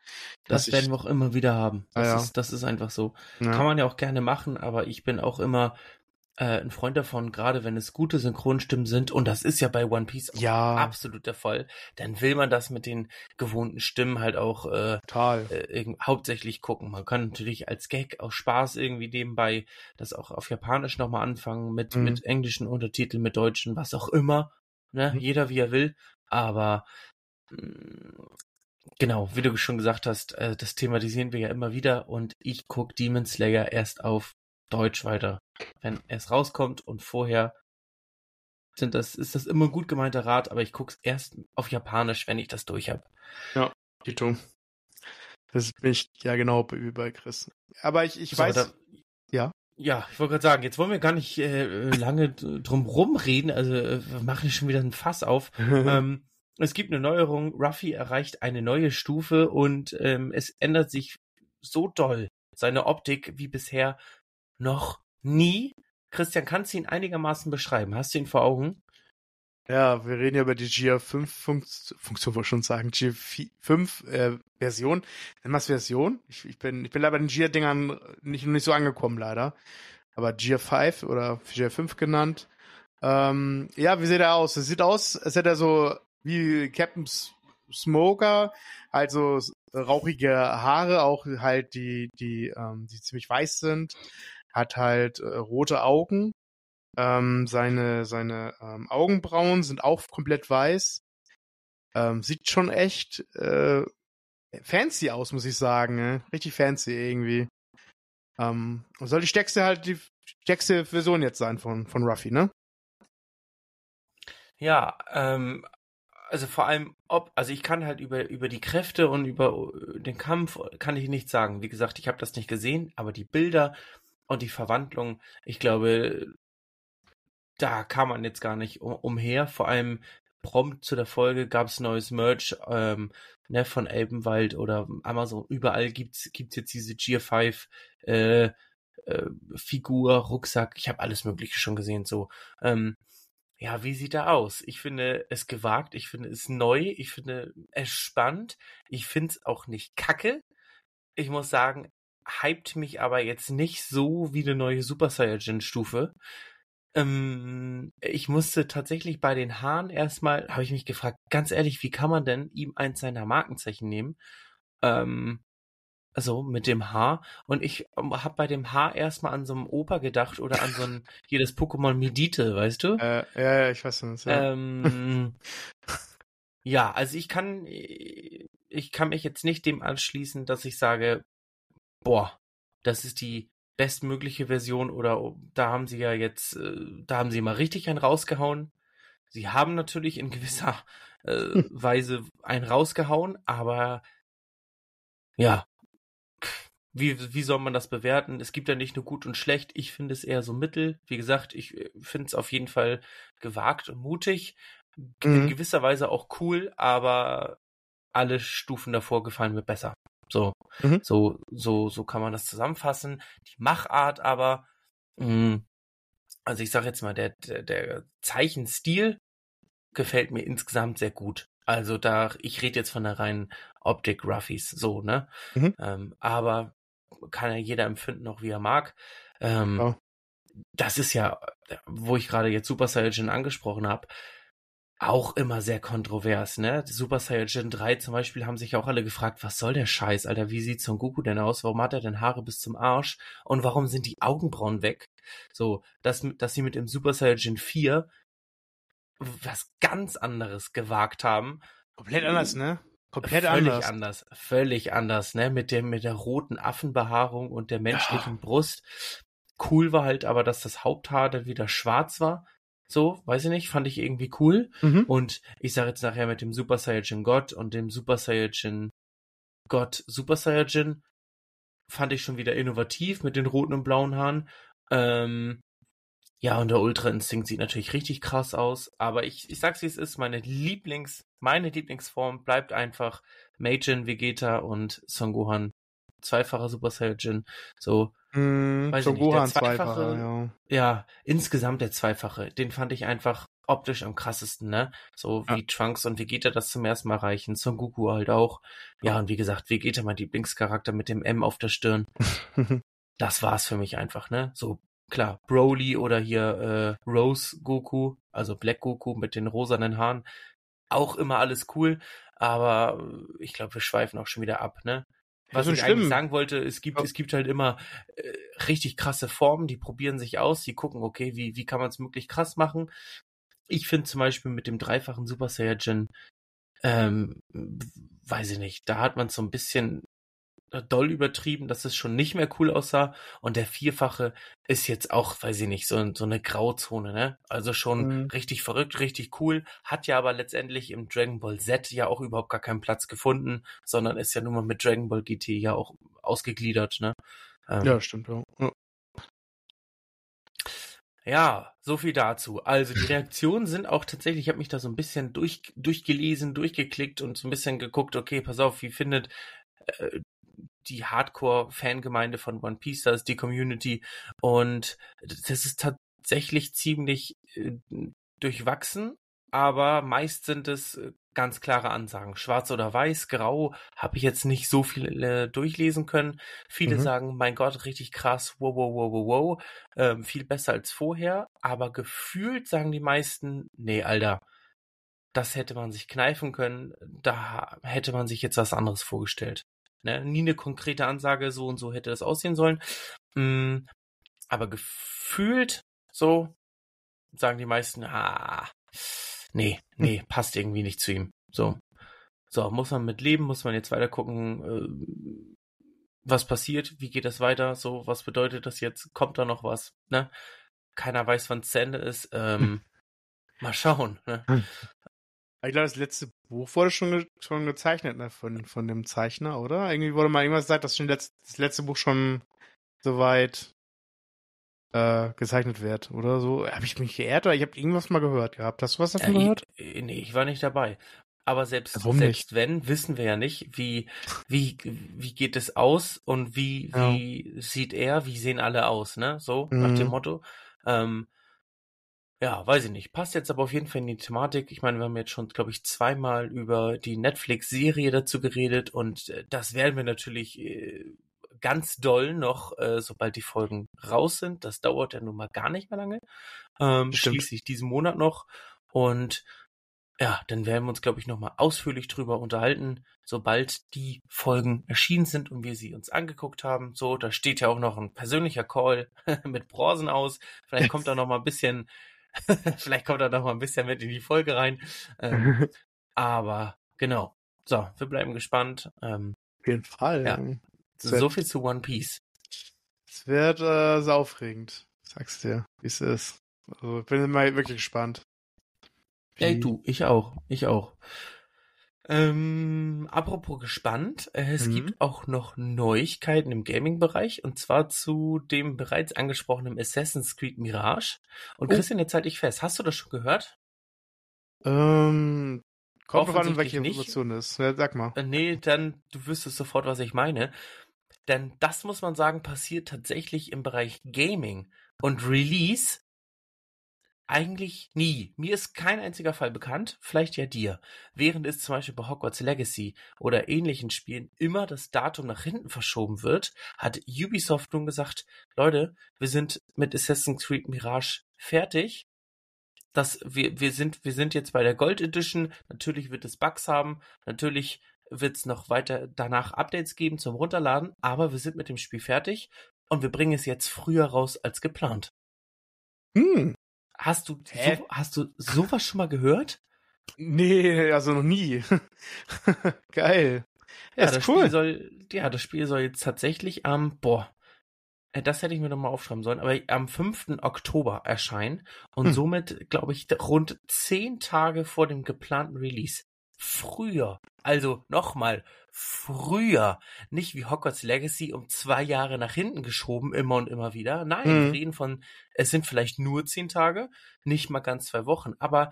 A: Das
B: Dass ich-
A: werden wir auch immer wieder haben. Das,
B: Ah, ja.
A: ist, das ist einfach so.
B: Ja.
A: Kann man ja auch gerne machen, aber ich bin auch immer äh, ein Freund davon, gerade wenn es gute Synchronstimmen sind, und das ist ja bei One Piece auch
B: Ja.
A: absolut der Fall, dann will man das mit den gewohnten Stimmen halt auch äh, äh, hauptsächlich gucken. Man kann natürlich als Gag aus Spaß irgendwie nebenbei das auch auf Japanisch nochmal anfangen, mit,
B: Mhm.
A: mit englischen Untertiteln, mit deutschen, was auch immer. Ne?
B: Mhm.
A: Jeder wie er will. Aber mh, genau, wie du schon gesagt hast, äh, das thematisieren wir ja immer wieder und ich guck Demon Slayer erst auf Deutsch weiter. Wenn es rauskommt und vorher sind das, ist das immer gut gemeinter Rat, aber ich guck's erst auf Japanisch, wenn ich das durch hab.
B: Tito. Das bin ich ja genau wie bei Chris. Aber ich, ich
A: So,
B: weiß.
A: da-
B: ja.
A: Ja, ich wollte gerade sagen, jetzt wollen wir gar nicht äh, lange drum rumreden, also äh, wir machen hier schon wieder ein Fass auf. ähm, es gibt eine Neuerung, Ruffy erreicht eine neue Stufe und ähm, es ändert sich so doll seine Optik wie bisher noch nie. Christian, kannst du ihn einigermaßen beschreiben? Hast du ihn vor Augen?
B: Ja, wir reden ja über die GR5 Funktion, Funktion wollte schon sagen, GR5 äh, Version. Nennen wir es Version? Ich, ich bin, ich bin leider bei den GR-Dingern nicht, nicht so angekommen, leider. Aber GR5 oder GR5 genannt. Ähm, ja, wie sieht er aus? Es sieht aus, als hätte er so wie Captain Smoker, so s- rauchige Haare, auch halt die, die, ähm, die ziemlich weiß sind, hat halt äh, rote Augen. Ähm, seine seine ähm, Augenbrauen sind auch komplett weiß. Ähm, sieht schon echt äh, fancy aus, muss ich sagen. Ne? Richtig fancy irgendwie. Ähm, soll die stärkste halt die stärkste Version jetzt sein von, von Ruffy, ne?
A: Ja, ähm, also vor allem, ob, also ich kann halt über, über die Kräfte und über äh, den Kampf kann ich nichts sagen. Wie gesagt, ich habe das nicht gesehen, aber die Bilder und die Verwandlung, ich glaube, da kam man jetzt gar nicht um, umher. Vor allem prompt zu der Folge gab es neues Merch ähm, ne, von Elbenwald oder Amazon. Überall gibt's gibt's jetzt diese Gear 5 äh, äh, Figur, Rucksack. Ich habe alles Mögliche schon gesehen. So, ähm, ja, wie sieht er aus? Ich finde es gewagt, ich finde es neu, ich finde es spannend, ich finde es auch nicht kacke. Ich muss sagen, hypt mich aber jetzt nicht so wie eine neue Super Saiyajin Stufe. Ähm, ich musste tatsächlich bei den Haaren erstmal, habe ich mich gefragt, ganz ehrlich, wie kann man denn ihm eins seiner Markenzeichen nehmen? Ähm, also mit dem Haar. Und ich ähm, habe bei dem Haar erstmal an so einem Opa gedacht oder an so ein, hier das Pokémon Medite, weißt du?
B: Äh, ja, ja, ich weiß nicht. Ja.
A: Ähm, ja, also ich kann, ich kann mich jetzt nicht dem anschließen, dass ich sage, boah, das ist die bestmögliche Version oder da haben sie ja jetzt, äh, da haben sie mal richtig einen rausgehauen. Sie haben natürlich in gewisser äh, Weise einen rausgehauen, aber ja, wie, wie soll man das bewerten? Es gibt ja nicht nur gut und schlecht. Ich finde es eher so mittel. Wie gesagt, ich äh, finde es auf jeden Fall gewagt und mutig. In
B: Mhm.
A: gewisser Weise auch cool, aber alle Stufen davor gefallen mir besser. So,
B: Mhm.
A: so, so, so kann man das zusammenfassen. Die Machart aber, mh, also ich sage jetzt mal, der, der, der Zeichenstil gefällt mir insgesamt sehr gut. Also da, ich rede jetzt von der reinen Optik Ruffies, so, ne?
B: Mhm.
A: Ähm, aber kann ja jeder empfinden, auch wie er mag. Ähm,
B: Ja.
A: Das ist ja, wo ich gerade jetzt Super Saiyajin angesprochen habe, auch immer sehr kontrovers, ne? Super Saiyajin 3 zum Beispiel haben sich auch alle gefragt, was soll der Scheiß, Alter, wie sieht Son Goku denn aus? Warum hat er denn Haare bis zum Arsch? Und warum sind die Augenbrauen weg? So, dass, dass sie mit dem Super Saiyajin 4 was ganz anderes gewagt haben
B: Komplett anders, ne? Komplett
A: völlig
B: anders.
A: anders. Völlig anders, ne? Mit dem, mit der roten Affenbehaarung und der menschlichen Brust. Cool war halt aber, dass das Haupthaar dann wieder schwarz war. So, weiß ich nicht, fand ich irgendwie cool.
B: Mhm.
A: Und ich sage jetzt nachher mit dem Super Saiyajin God und dem Super Saiyajin God Super Saiyajin fand ich schon wieder innovativ mit den roten und blauen Haaren. Ähm, ja, und der Ultra Instinct sieht natürlich richtig krass aus, aber ich, ich sag's wie es ist, meine Lieblings, meine Lieblingsform bleibt einfach Meijin, Vegeta und Son Gohan. Zweifacher Super Saiyajin. So,
B: Mhm.
A: Weiß
B: so
A: ich nicht, der
B: Gohan
A: Zweifache-
B: Zweifacher, ja.
A: ja, insgesamt der Zweifache, den fand ich einfach optisch am krassesten, ne? So
B: Ja.
A: wie Trunks und Vegeta das zum ersten Mal reichen, Son Goku halt auch. Ja, und wie gesagt, Vegeta mein Lieblingscharakter mit dem M auf der Stirn. Das war's für mich einfach, ne? So, klar, Broly oder hier äh, Rose Goku, also Black Goku mit den rosanen Haaren. Auch immer alles cool, aber ich glaube, wir schweifen auch schon wieder ab, ne? Was ich
B: schlimm.
A: eigentlich sagen wollte, es gibt, es gibt halt immer äh, richtig krasse Formen, die probieren sich aus, die gucken, okay, wie, wie kann man es möglich krass machen. Ich finde zum Beispiel mit dem dreifachen Super Saiyajin, ähm, weiß ich nicht, da hat man so ein bisschen doll übertrieben, dass es schon nicht mehr cool aussah. Und der vierfache ist jetzt auch, weiß ich nicht, so, so eine Grauzone, ne? Also schon
B: Mhm.
A: richtig verrückt, richtig cool. Hat ja aber letztendlich im Dragon Ball Z ja auch überhaupt gar keinen Platz gefunden, sondern ist ja nun mal mit Dragon Ball GT ja auch ausgegliedert, ne? Ähm,
B: ja, stimmt, ja. ja.
A: Ja, so viel dazu. Also die Reaktionen sind auch tatsächlich, ich habe mich da so ein bisschen durch, durchgelesen, durchgeklickt und so ein bisschen geguckt, okay, pass auf, wie findet äh, die Hardcore-Fangemeinde von One Piece das, die Community. Und das ist tatsächlich ziemlich äh, durchwachsen, aber meist sind es äh, ganz klare Ansagen. Schwarz oder weiß, grau, habe ich jetzt nicht so viel äh, durchlesen können. Viele
B: Mhm.
A: sagen, mein Gott, richtig krass, wow, wow, wow, wow, wow, ähm, viel besser als vorher, aber gefühlt sagen die meisten, nee, Alter, das hätte man sich kneifen können, da hätte man sich jetzt was anderes vorgestellt. Ne? Nie eine konkrete Ansage, so und so hätte das aussehen sollen. Mm, aber gefühlt so sagen die meisten, ah, nee, nee, passt irgendwie nicht zu ihm. So. So, muss man mit leben, muss man jetzt weiter gucken, äh, was passiert, wie geht das weiter, so, was bedeutet das jetzt, kommt da noch was, ne? Keiner weiß, wann es zu Ende ist, ähm, mal schauen, ne?
B: Ich glaube, das letzte Buch wurde schon, ge schon gezeichnet, ne, von, von dem Zeichner, oder? Irgendwie wurde mal irgendwas gesagt, dass schon letzt, das letzte Buch schon soweit äh, gezeichnet wird, oder so. Habe ich mich geehrt oder ich habe irgendwas mal gehört gehabt. Hast du was davon
A: Ja,
B: gehört?
A: Ich, äh, nee, ich war nicht dabei. Aber selbst,
B: Warum
A: selbst wenn, wissen wir ja nicht, wie, wie, wie geht es aus und wie,
B: Ja.
A: wie sieht er, wie sehen alle aus, ne? So, nach dem
B: Mhm.
A: Motto. Ähm, ja, weiß ich nicht. Passt jetzt aber auf jeden Fall in die Thematik. Ich meine, wir haben jetzt schon, glaube ich, zweimal über die Netflix-Serie dazu geredet und äh, das werden wir natürlich äh, ganz doll noch, äh, sobald die Folgen raus sind. Das dauert ja nun mal gar nicht mehr lange. Ähm,
B: Stimmt.
A: schließlich diesen Monat noch. Und ja, dann werden wir uns, glaube ich, nochmal ausführlich drüber unterhalten, sobald die Folgen erschienen sind und wir sie uns angeguckt haben. So, da steht ja auch noch ein persönlicher Call mit Bronzen aus. Vielleicht kommt da noch mal ein bisschen, vielleicht kommt da noch mal ein bisschen mit in die Folge rein. Ähm, aber genau. So, wir bleiben gespannt. Ähm,
B: Auf jeden Fall.
A: Ja.
B: Wird,
A: so viel zu One Piece.
B: es wird äh, sehr aufregend. Sag's dir, wie es ist. Also, ich bin mal wirklich gespannt.
A: Ey,
B: Wie-
A: du, ich auch, ich auch. Ähm, apropos gespannt, äh, es
B: Mhm.
A: gibt auch noch Neuigkeiten im Gaming-Bereich und zwar zu dem bereits angesprochenen Assassin's Creed Mirage. Und
B: Oh.
A: Christian, jetzt halte ich fest, hast du das schon gehört?
B: Ähm, kommt drauf an, welche. Information ist. Ja, sag mal.
A: Äh, nee, dann du wüsstest sofort, was ich meine. Denn das muss man sagen, passiert tatsächlich im Bereich Gaming und Release eigentlich nie. Mir ist kein einziger Fall bekannt, vielleicht ja dir. Während es zum Beispiel bei Hogwarts Legacy oder ähnlichen Spielen immer das Datum nach hinten verschoben wird, hat Ubisoft nun gesagt, Leute, wir sind mit Assassin's Creed Mirage fertig. Das, wir, wir, sind, wir sind jetzt bei der Gold Edition. Natürlich wird es Bugs haben. Natürlich wird es noch weiter danach Updates geben zum Runterladen. Aber wir sind mit dem Spiel fertig und wir bringen es jetzt früher raus als geplant.
B: Hm.
A: Hast du,
B: Hä?
A: so, hast du sowas schon mal gehört?
B: Nee, also noch nie. Geil.
A: Ja, ja das cool. Spiel soll, ja, das Spiel soll jetzt tatsächlich am, boah, äh, das hätte ich mir noch mal aufschreiben sollen, aber am 5. Oktober erscheinen und hm. somit, glaube ich, rund zehn Tage vor dem geplanten Release. Früher, also nochmal, früher, nicht wie Hogwarts Legacy um zwei Jahre nach hinten geschoben, immer und immer wieder. Nein, hm. wir reden von, es sind vielleicht nur zehn Tage, nicht mal ganz zwei Wochen, aber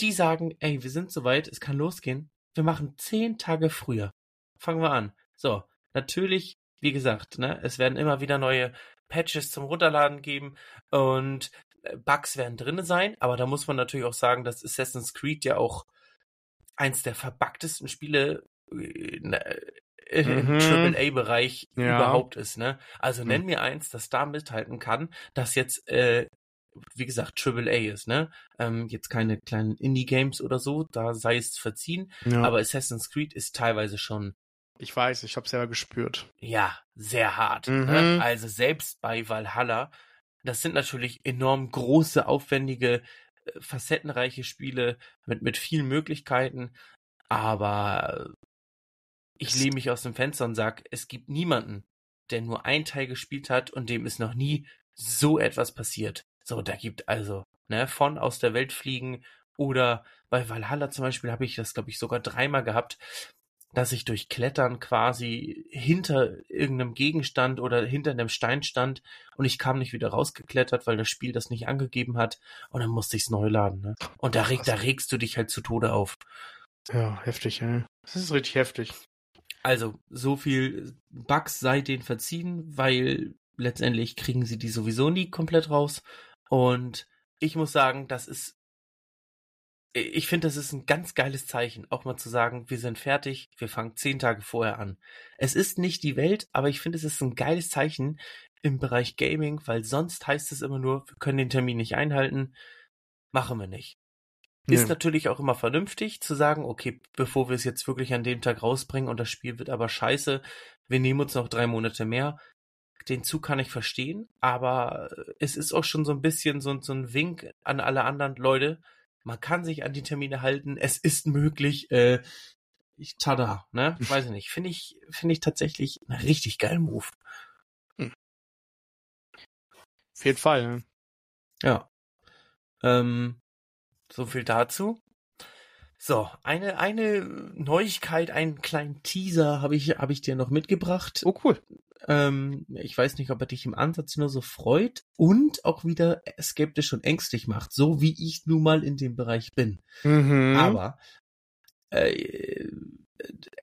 A: die sagen, ey, wir sind soweit, es kann losgehen. Wir machen zehn Tage früher. Fangen wir an. So, natürlich wie gesagt, ne, es werden immer wieder neue Patches zum Runterladen geben und äh, Bugs werden drinne sein, aber da muss man natürlich auch sagen, dass Assassin's Creed ja auch eins der verbuggtesten Spiele äh, ne, im mhm. AAA-Bereich ja. überhaupt ist, ne? Also nenn mhm. mir eins, das da mithalten kann, das jetzt, äh, wie gesagt, AAA ist, ne? Ähm, jetzt keine kleinen Indie-Games oder so, da sei es verziehen, ja. aber Assassin's Creed ist teilweise schon
B: ich weiß, ich habe selber gespürt.
A: Ja, sehr hart. Ne? Mhm. Ne? Also selbst bei Valhalla, das sind natürlich enorm große, aufwendige, äh, facettenreiche Spiele mit, mit vielen Möglichkeiten, aber ich lehne mich aus dem Fenster und sage, es gibt niemanden, der nur ein Teil gespielt hat und dem ist noch nie so etwas passiert. So, da gibt also, ne, von aus der Welt fliegen oder bei Valhalla zum Beispiel habe ich das, glaube ich, sogar dreimal gehabt dass ich durch Klettern quasi hinter irgendeinem Gegenstand oder hinter einem Stein stand und ich kam nicht wieder rausgeklettert, weil das Spiel das nicht angegeben hat und dann musste ich es neu laden. Ne? Und da, reg, da regst du dich halt zu Tode auf.
B: Ja, heftig, ey. Das ist richtig heftig.
A: Also, so viel Bugs sei denen verziehen, weil letztendlich kriegen sie die sowieso nie komplett raus. Und ich muss sagen, das ist ich finde, das ist ein ganz geiles Zeichen, auch mal zu sagen, wir sind fertig, wir fangen zehn Tage vorher an. Es ist nicht die Welt, aber ich finde, es ist ein geiles Zeichen im Bereich Gaming, weil sonst heißt es immer nur, wir können den Termin nicht einhalten, machen wir nicht. Nee. Ist natürlich auch immer vernünftig zu sagen, okay, bevor wir es jetzt wirklich an dem Tag rausbringen und das Spiel wird aber scheiße, wir nehmen uns noch drei Monate mehr. Den Zug kann ich verstehen, aber es ist auch schon so ein bisschen so, so ein Wink an alle anderen Leute, man kann sich an die Termine halten, es ist möglich, äh, ich, tada, ne? Weiß ich nicht. Finde ich, finde ich tatsächlich einen richtig geilen Move. Hm.
B: Auf jeden Fall, ne?
A: Ja. Ähm, so viel dazu. So, eine, eine Neuigkeit, einen kleinen Teaser habe ich, habe ich dir noch mitgebracht.
B: Oh, cool.
A: Ähm, ich weiß nicht, ob er dich im Ansatz nur so freut und auch wieder skeptisch und ängstlich macht, so wie ich nun mal in dem Bereich bin. Mhm. Aber äh,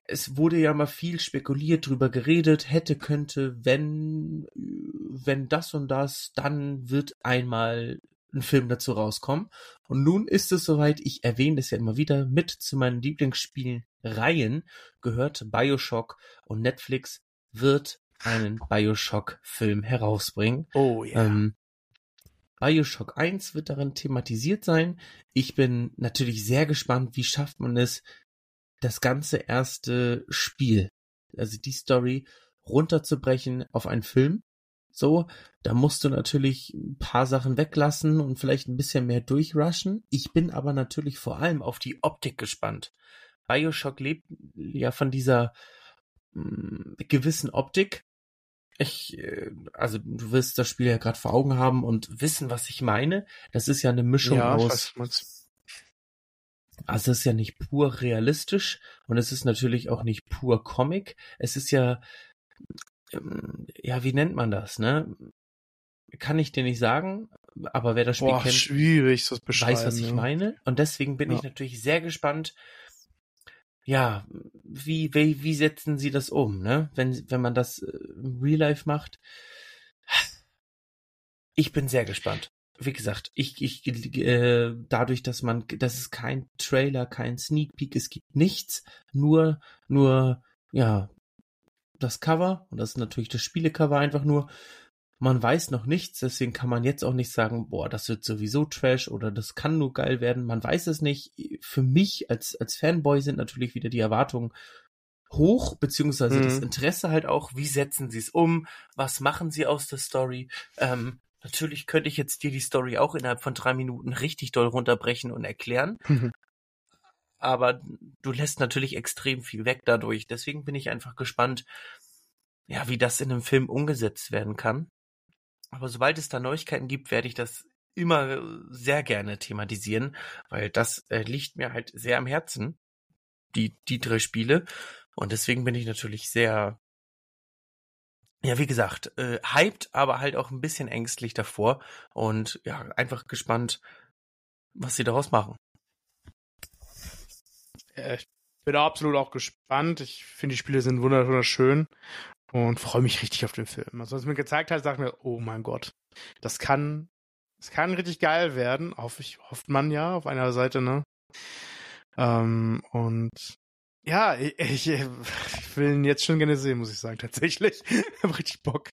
A: es wurde ja mal viel spekuliert, drüber geredet, hätte, könnte, wenn, wenn das und das, dann wird einmal ein Film dazu rauskommen. Und nun ist es soweit, ich erwähne es ja immer wieder, mit zu meinen Lieblingsspielen Reihen gehört Bioshock und Netflix wird einen Bioshock-Film herausbringen.
B: Oh ja. Ähm,
A: Bioshock 1 wird darin thematisiert sein. Ich bin natürlich sehr gespannt, wie schafft man es, das ganze erste Spiel, also die Story, runterzubrechen auf einen Film. So, da musst du natürlich ein paar Sachen weglassen und vielleicht ein bisschen mehr durchrushen. Ich bin aber natürlich vor allem auf die Optik gespannt. Bioshock lebt ja von dieser mh, mm, gewissen Optik, ich, äh, also du wirst das Spiel ja gerade vor Augen haben und wissen, was ich meine. Das ist ja eine Mischung ja, aus. Also es ist ja nicht pur realistisch und es ist natürlich auch nicht pur Comic. Es ist ja, ähm, ja, wie nennt man das, ne? Kann ich dir nicht sagen, aber wer das Spiel Boah, kennt,
B: schwierig, das
A: weiß, was ich meine. Und deswegen bin ja. ich natürlich sehr gespannt, ja, wie, wie, wie setzen sie das um, ne? Wenn, wenn man das äh, im Real Life macht. Ich bin sehr gespannt. Wie gesagt, ich, ich, äh, dadurch, dass man, dass es kein Trailer, kein Sneak Peek, es gibt nichts, nur, nur, ja, das Cover, und das ist natürlich das Spielecover einfach nur, man weiß noch nichts, deswegen kann man jetzt auch nicht sagen, boah, das wird sowieso Trash oder das kann nur geil werden. Man weiß es nicht. Für mich als, als Fanboy sind natürlich wieder die Erwartungen hoch, beziehungsweise mhm. das Interesse halt auch, wie setzen sie es um, was machen sie aus der Story. Ähm, natürlich könnte ich jetzt dir die Story auch innerhalb von drei Minuten richtig doll runterbrechen und erklären. Mhm.
D: aber du lässt natürlich extrem viel weg dadurch. Deswegen bin ich einfach gespannt, ja, wie das in einem Film umgesetzt werden kann. Aber sobald es da Neuigkeiten gibt, werde ich das immer sehr gerne thematisieren, weil das äh, liegt mir halt sehr am Herzen, die, die drei Spiele. Und deswegen bin ich natürlich sehr, ja, wie gesagt, äh, hyped, aber halt auch ein bisschen ängstlich davor und ja, einfach gespannt, was sie daraus machen.
B: Äh, bin absolut auch gespannt. Ich finde, die Spiele sind wunderschön und freue mich richtig auf den Film. Also, was mir gezeigt hat, sagt mir, oh mein Gott, das kann, das kann richtig geil werden. Hoffe ich, hofft man ja auf einer Seite, ne? Ähm, und ja, ich, ich, ich will ihn jetzt schon gerne sehen, muss ich sagen, tatsächlich. ich habe richtig Bock.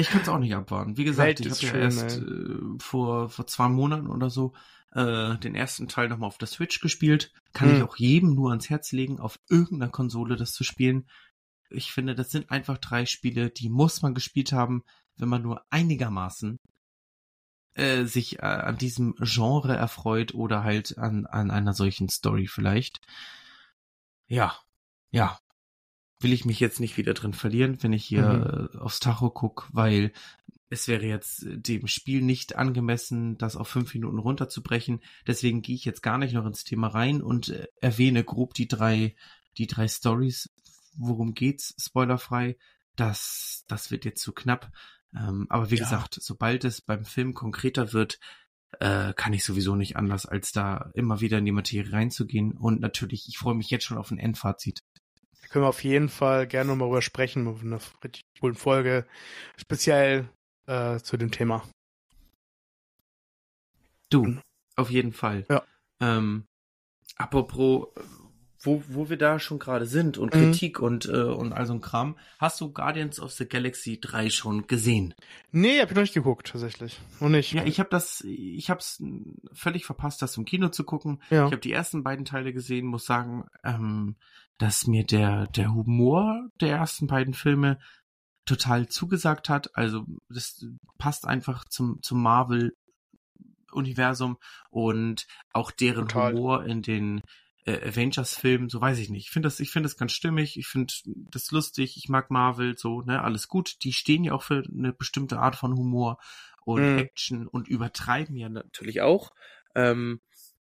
A: Ich kann es auch nicht abwarten. Wie gesagt, Welt ich habe ja erst äh, vor, vor zwei Monaten oder so äh, den ersten Teil nochmal auf der Switch gespielt. Kann hm. ich auch jedem nur ans Herz legen, auf irgendeiner Konsole das zu spielen. Ich finde, das sind einfach drei Spiele, die muss man gespielt haben, wenn man nur einigermaßen äh, sich äh, an diesem Genre erfreut oder halt an, an einer solchen Story vielleicht. Ja, ja. Will ich mich jetzt nicht wieder drin verlieren, wenn ich hier mhm. Äh, aufs Tacho guck, weil es wäre jetzt dem Spiel nicht angemessen, das auf fünf Minuten runterzubrechen. Deswegen gehe ich jetzt gar nicht noch ins Thema rein und äh, erwähne grob die drei, die drei Stories. Worum geht's? Spoilerfrei. Das, das wird jetzt zu knapp. Ähm, aber wie ja. gesagt, sobald es beim Film konkreter wird, äh, kann ich sowieso nicht anders, als da immer wieder in die Materie reinzugehen. Und natürlich, ich freue mich jetzt schon auf ein Endfazit.
B: Können wir auf jeden Fall gerne nochmal drüber sprechen, auf einer richtig coolen Folge, speziell äh, zu dem Thema.
A: Du, auf jeden Fall.
B: Ja.
A: Ähm, apropos, wo, wo wir da schon gerade sind und mhm. Kritik und, äh, und all so ein Kram, hast du Guardians of the Galaxy 3 schon gesehen?
B: Nee, hab ich noch nicht geguckt, tatsächlich. Und nicht.
A: Ja, ich habe das, ich hab's völlig verpasst, das im Kino zu gucken. Ja. Ich habe die ersten beiden Teile gesehen, muss sagen, ähm, dass mir der, der Humor der ersten beiden Filme total zugesagt hat. Also das passt einfach zum, zum Marvel Universum und auch deren total. Humor in den äh, Avengers-Filmen, so weiß ich nicht. Ich finde das, ich finde das ganz stimmig, ich finde das lustig, ich mag Marvel, so, ne, alles gut. Die stehen ja auch für eine bestimmte Art von Humor und mhm. Action und übertreiben ja natürlich auch. Ähm,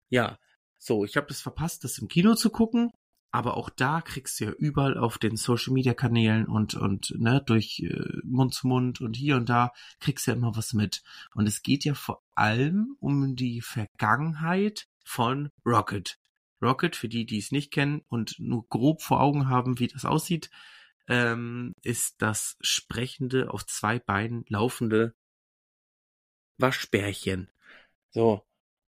A: ja, so, ich habe das verpasst, das im Kino zu gucken aber auch da kriegst du ja überall auf den Social Media Kanälen und und ne durch äh, Mund zu Mund und hier und da kriegst du ja immer was mit und es geht ja vor allem um die Vergangenheit von Rocket. Rocket für die, die es nicht kennen und nur grob vor Augen haben, wie das aussieht, ähm, ist das sprechende auf zwei Beinen laufende Waschbärchen. So,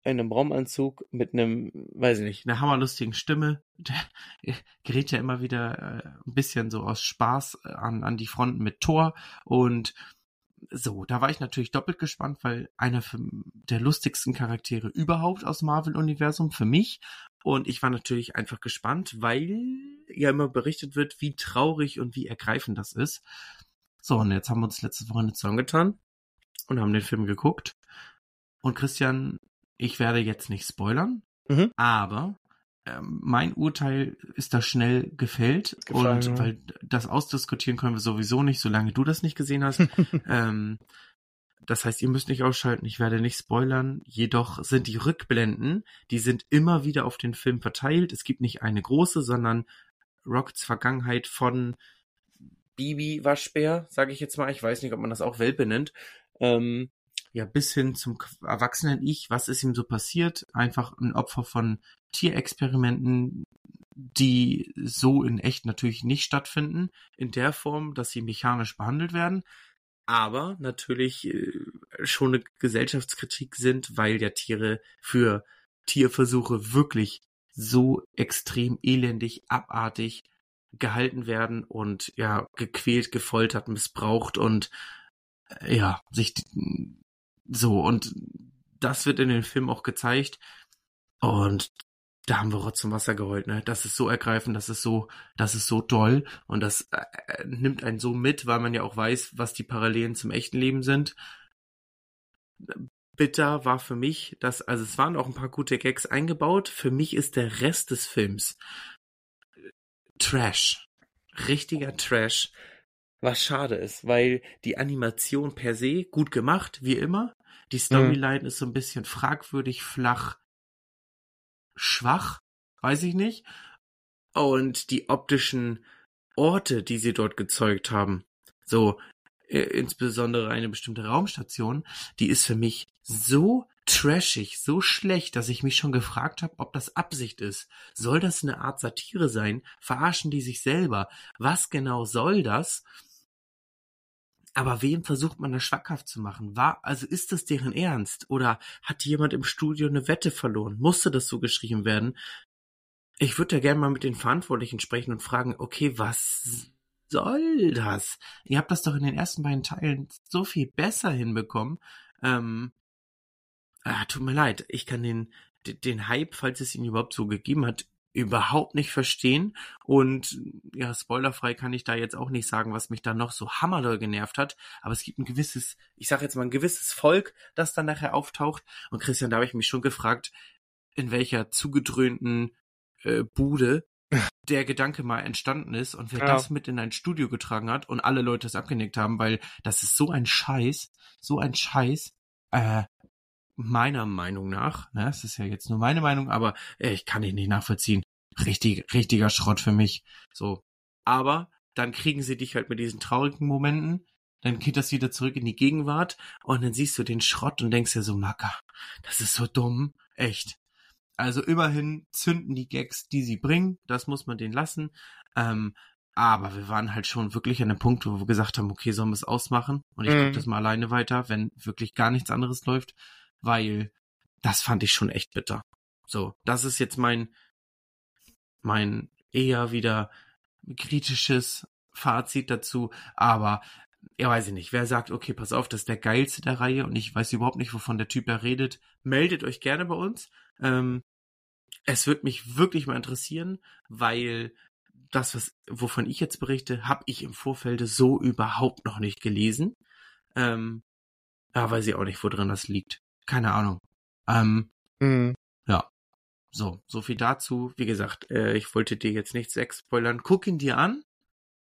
A: in einem Raumanzug mit einem, weiß ich nicht, einer hammerlustigen Stimme. Der gerät ja immer wieder äh, ein bisschen so aus Spaß äh, an, an die Fronten mit Thor. Und so, da war ich natürlich doppelt gespannt, weil einer der lustigsten Charaktere überhaupt aus Marvel-Universum für mich. Und ich war natürlich einfach gespannt, weil ja immer berichtet wird, wie traurig und wie ergreifend das ist. So, und jetzt haben wir uns letzte Woche zusammengetan und haben den Film geguckt. Und Christian, ich werde jetzt nicht spoilern, mhm. aber ähm, mein Urteil ist da schnell gefällt Gefallen, und ja. weil das ausdiskutieren können wir sowieso nicht, solange du das nicht gesehen hast. ähm, das heißt, ihr müsst nicht ausschalten, ich werde nicht spoilern. Jedoch sind die Rückblenden, die sind immer wieder auf den Film verteilt. Es gibt nicht eine große, sondern Rockets Vergangenheit von Bibi Waschbär, sage ich jetzt mal. Ich weiß nicht, ob man das auch Welpe nennt. Ähm, ja bis hin zum erwachsenen Ich, was ist ihm so passiert? Einfach ein Opfer von Tierexperimenten, die so in echt natürlich nicht stattfinden, in der Form, dass sie mechanisch behandelt werden, aber natürlich äh, schon eine Gesellschaftskritik sind, weil ja Tiere für Tierversuche wirklich so extrem elendig, abartig gehalten werden und ja gequält, gefoltert, missbraucht und äh, ja sich so, und das wird in den Film auch gezeigt. Und da haben wir Rotz zum Wasser geheult, ne? Das ist so ergreifend, das ist so, das ist so toll und das äh, äh, nimmt einen so mit, weil man ja auch weiß, was die Parallelen zum echten Leben sind. bitter war für mich, dass, also es waren auch ein paar gute Gags eingebaut. Für mich ist der Rest des Films Trash. Richtiger Trash. Was schade ist, weil die Animation per se gut gemacht, wie immer. Die Storyline mhm. ist so ein bisschen fragwürdig, flach, schwach, weiß ich nicht. Und die optischen Orte, die sie dort gezeugt haben, so äh, insbesondere eine bestimmte Raumstation, die ist für mich so trashig, so schlecht, dass ich mich schon gefragt habe, ob das Absicht ist. Soll das eine Art Satire sein? Verarschen die sich selber? Was genau soll das? Aber wem versucht man das schwackhaft zu machen? War, also ist das deren Ernst? Oder hat jemand im Studio eine Wette verloren? Musste das so geschrieben werden? Ich würde ja gerne mal mit den Verantwortlichen sprechen und fragen, okay, was soll das? Ihr habt das doch in den ersten beiden Teilen so viel besser hinbekommen. Ähm, ah, tut mir leid, ich kann den, den Hype, falls es ihn überhaupt so gegeben hat, überhaupt nicht verstehen. Und ja, spoilerfrei kann ich da jetzt auch nicht sagen, was mich da noch so hammerdoll genervt hat. Aber es gibt ein gewisses, ich sage jetzt mal ein gewisses Volk, das dann nachher auftaucht. Und Christian, da habe ich mich schon gefragt, in welcher zugedröhnten äh, Bude der Gedanke mal entstanden ist und wer ja. das mit in ein Studio getragen hat und alle Leute es abgenickt haben, weil das ist so ein Scheiß, so ein Scheiß. Äh, meiner Meinung nach, ne, es ist ja jetzt nur meine Meinung, aber äh, ich kann ihn nicht nachvollziehen. Richtig, richtiger Schrott für mich. So. Aber dann kriegen sie dich halt mit diesen traurigen Momenten, dann geht das wieder zurück in die Gegenwart und dann siehst du den Schrott und denkst dir so, Macker, das ist so dumm, echt. Also immerhin zünden die Gags, die sie bringen, das muss man denen lassen. Ähm, aber wir waren halt schon wirklich an dem Punkt, wo wir gesagt haben, okay, sollen wir es ausmachen? Und ich mhm. gucke das mal alleine weiter, wenn wirklich gar nichts anderes läuft weil das fand ich schon echt bitter. So, das ist jetzt mein, mein eher wieder kritisches Fazit dazu, aber ja, weiß ich nicht. Wer sagt, okay, pass auf, das ist der geilste der Reihe und ich weiß überhaupt nicht, wovon der Typ da redet, meldet euch gerne bei uns. Ähm, es wird mich wirklich mal interessieren, weil das, was, wovon ich jetzt berichte, habe ich im Vorfeld so überhaupt noch nicht gelesen. Ähm, ja, weiß ich auch nicht, wo drin das liegt. Keine Ahnung. Ähm, mhm. Ja. So, so viel dazu. Wie gesagt, äh, ich wollte dir jetzt nichts spoilern. Guck ihn dir an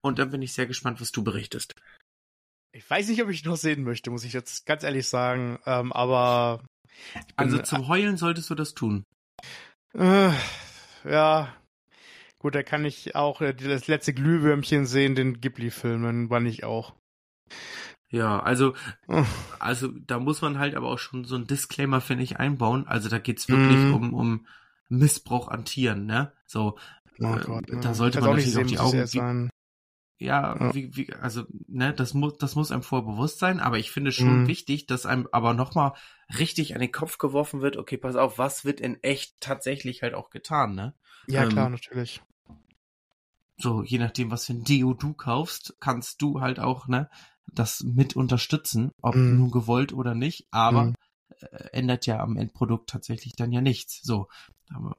A: und dann bin ich sehr gespannt, was du berichtest.
B: Ich weiß nicht, ob ich noch sehen möchte, muss ich jetzt ganz ehrlich sagen. Ähm, aber
A: also zum Heulen solltest du das tun.
B: Äh, ja. Gut, da kann ich auch äh, das letzte Glühwürmchen sehen, den Ghibli-Film, dann war ich auch.
A: Ja, also, also da muss man halt aber auch schon so ein Disclaimer, finde ich, einbauen. Also da geht's wirklich mm. um, um Missbrauch an Tieren, ne? So, oh äh, Gott, da ne. sollte man natürlich auch die Augen. Wie, ja, ja, Wie, wie, also, ne, das muss, das muss einem vorher bewusst sein, aber ich finde schon mm. wichtig, dass einem aber nochmal richtig an den Kopf geworfen wird, okay, pass auf, was wird in echt tatsächlich halt auch getan, ne?
B: Ja, ähm, klar, natürlich.
A: So, je nachdem, was für ein Deo du kaufst, kannst du halt auch, ne, das mit unterstützen, ob mm. nun gewollt oder nicht, aber mm. ändert ja am Endprodukt tatsächlich dann ja nichts. So, aber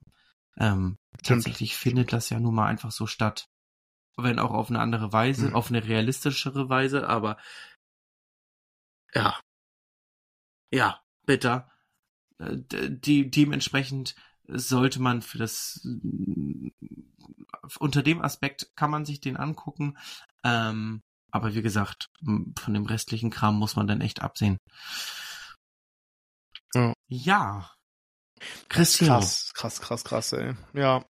A: ähm, tatsächlich findet das ja nun mal einfach so statt. Wenn auch auf eine andere Weise, mm. auf eine realistischere Weise, aber ja. Ja, bitter. Äh, die, dementsprechend sollte man für das unter dem Aspekt kann man sich den angucken. Ähm, aber wie gesagt, von dem restlichen Kram muss man dann echt absehen. Ja. ja.
B: Christian. Krass, krass, krass, krass, ey. Ja.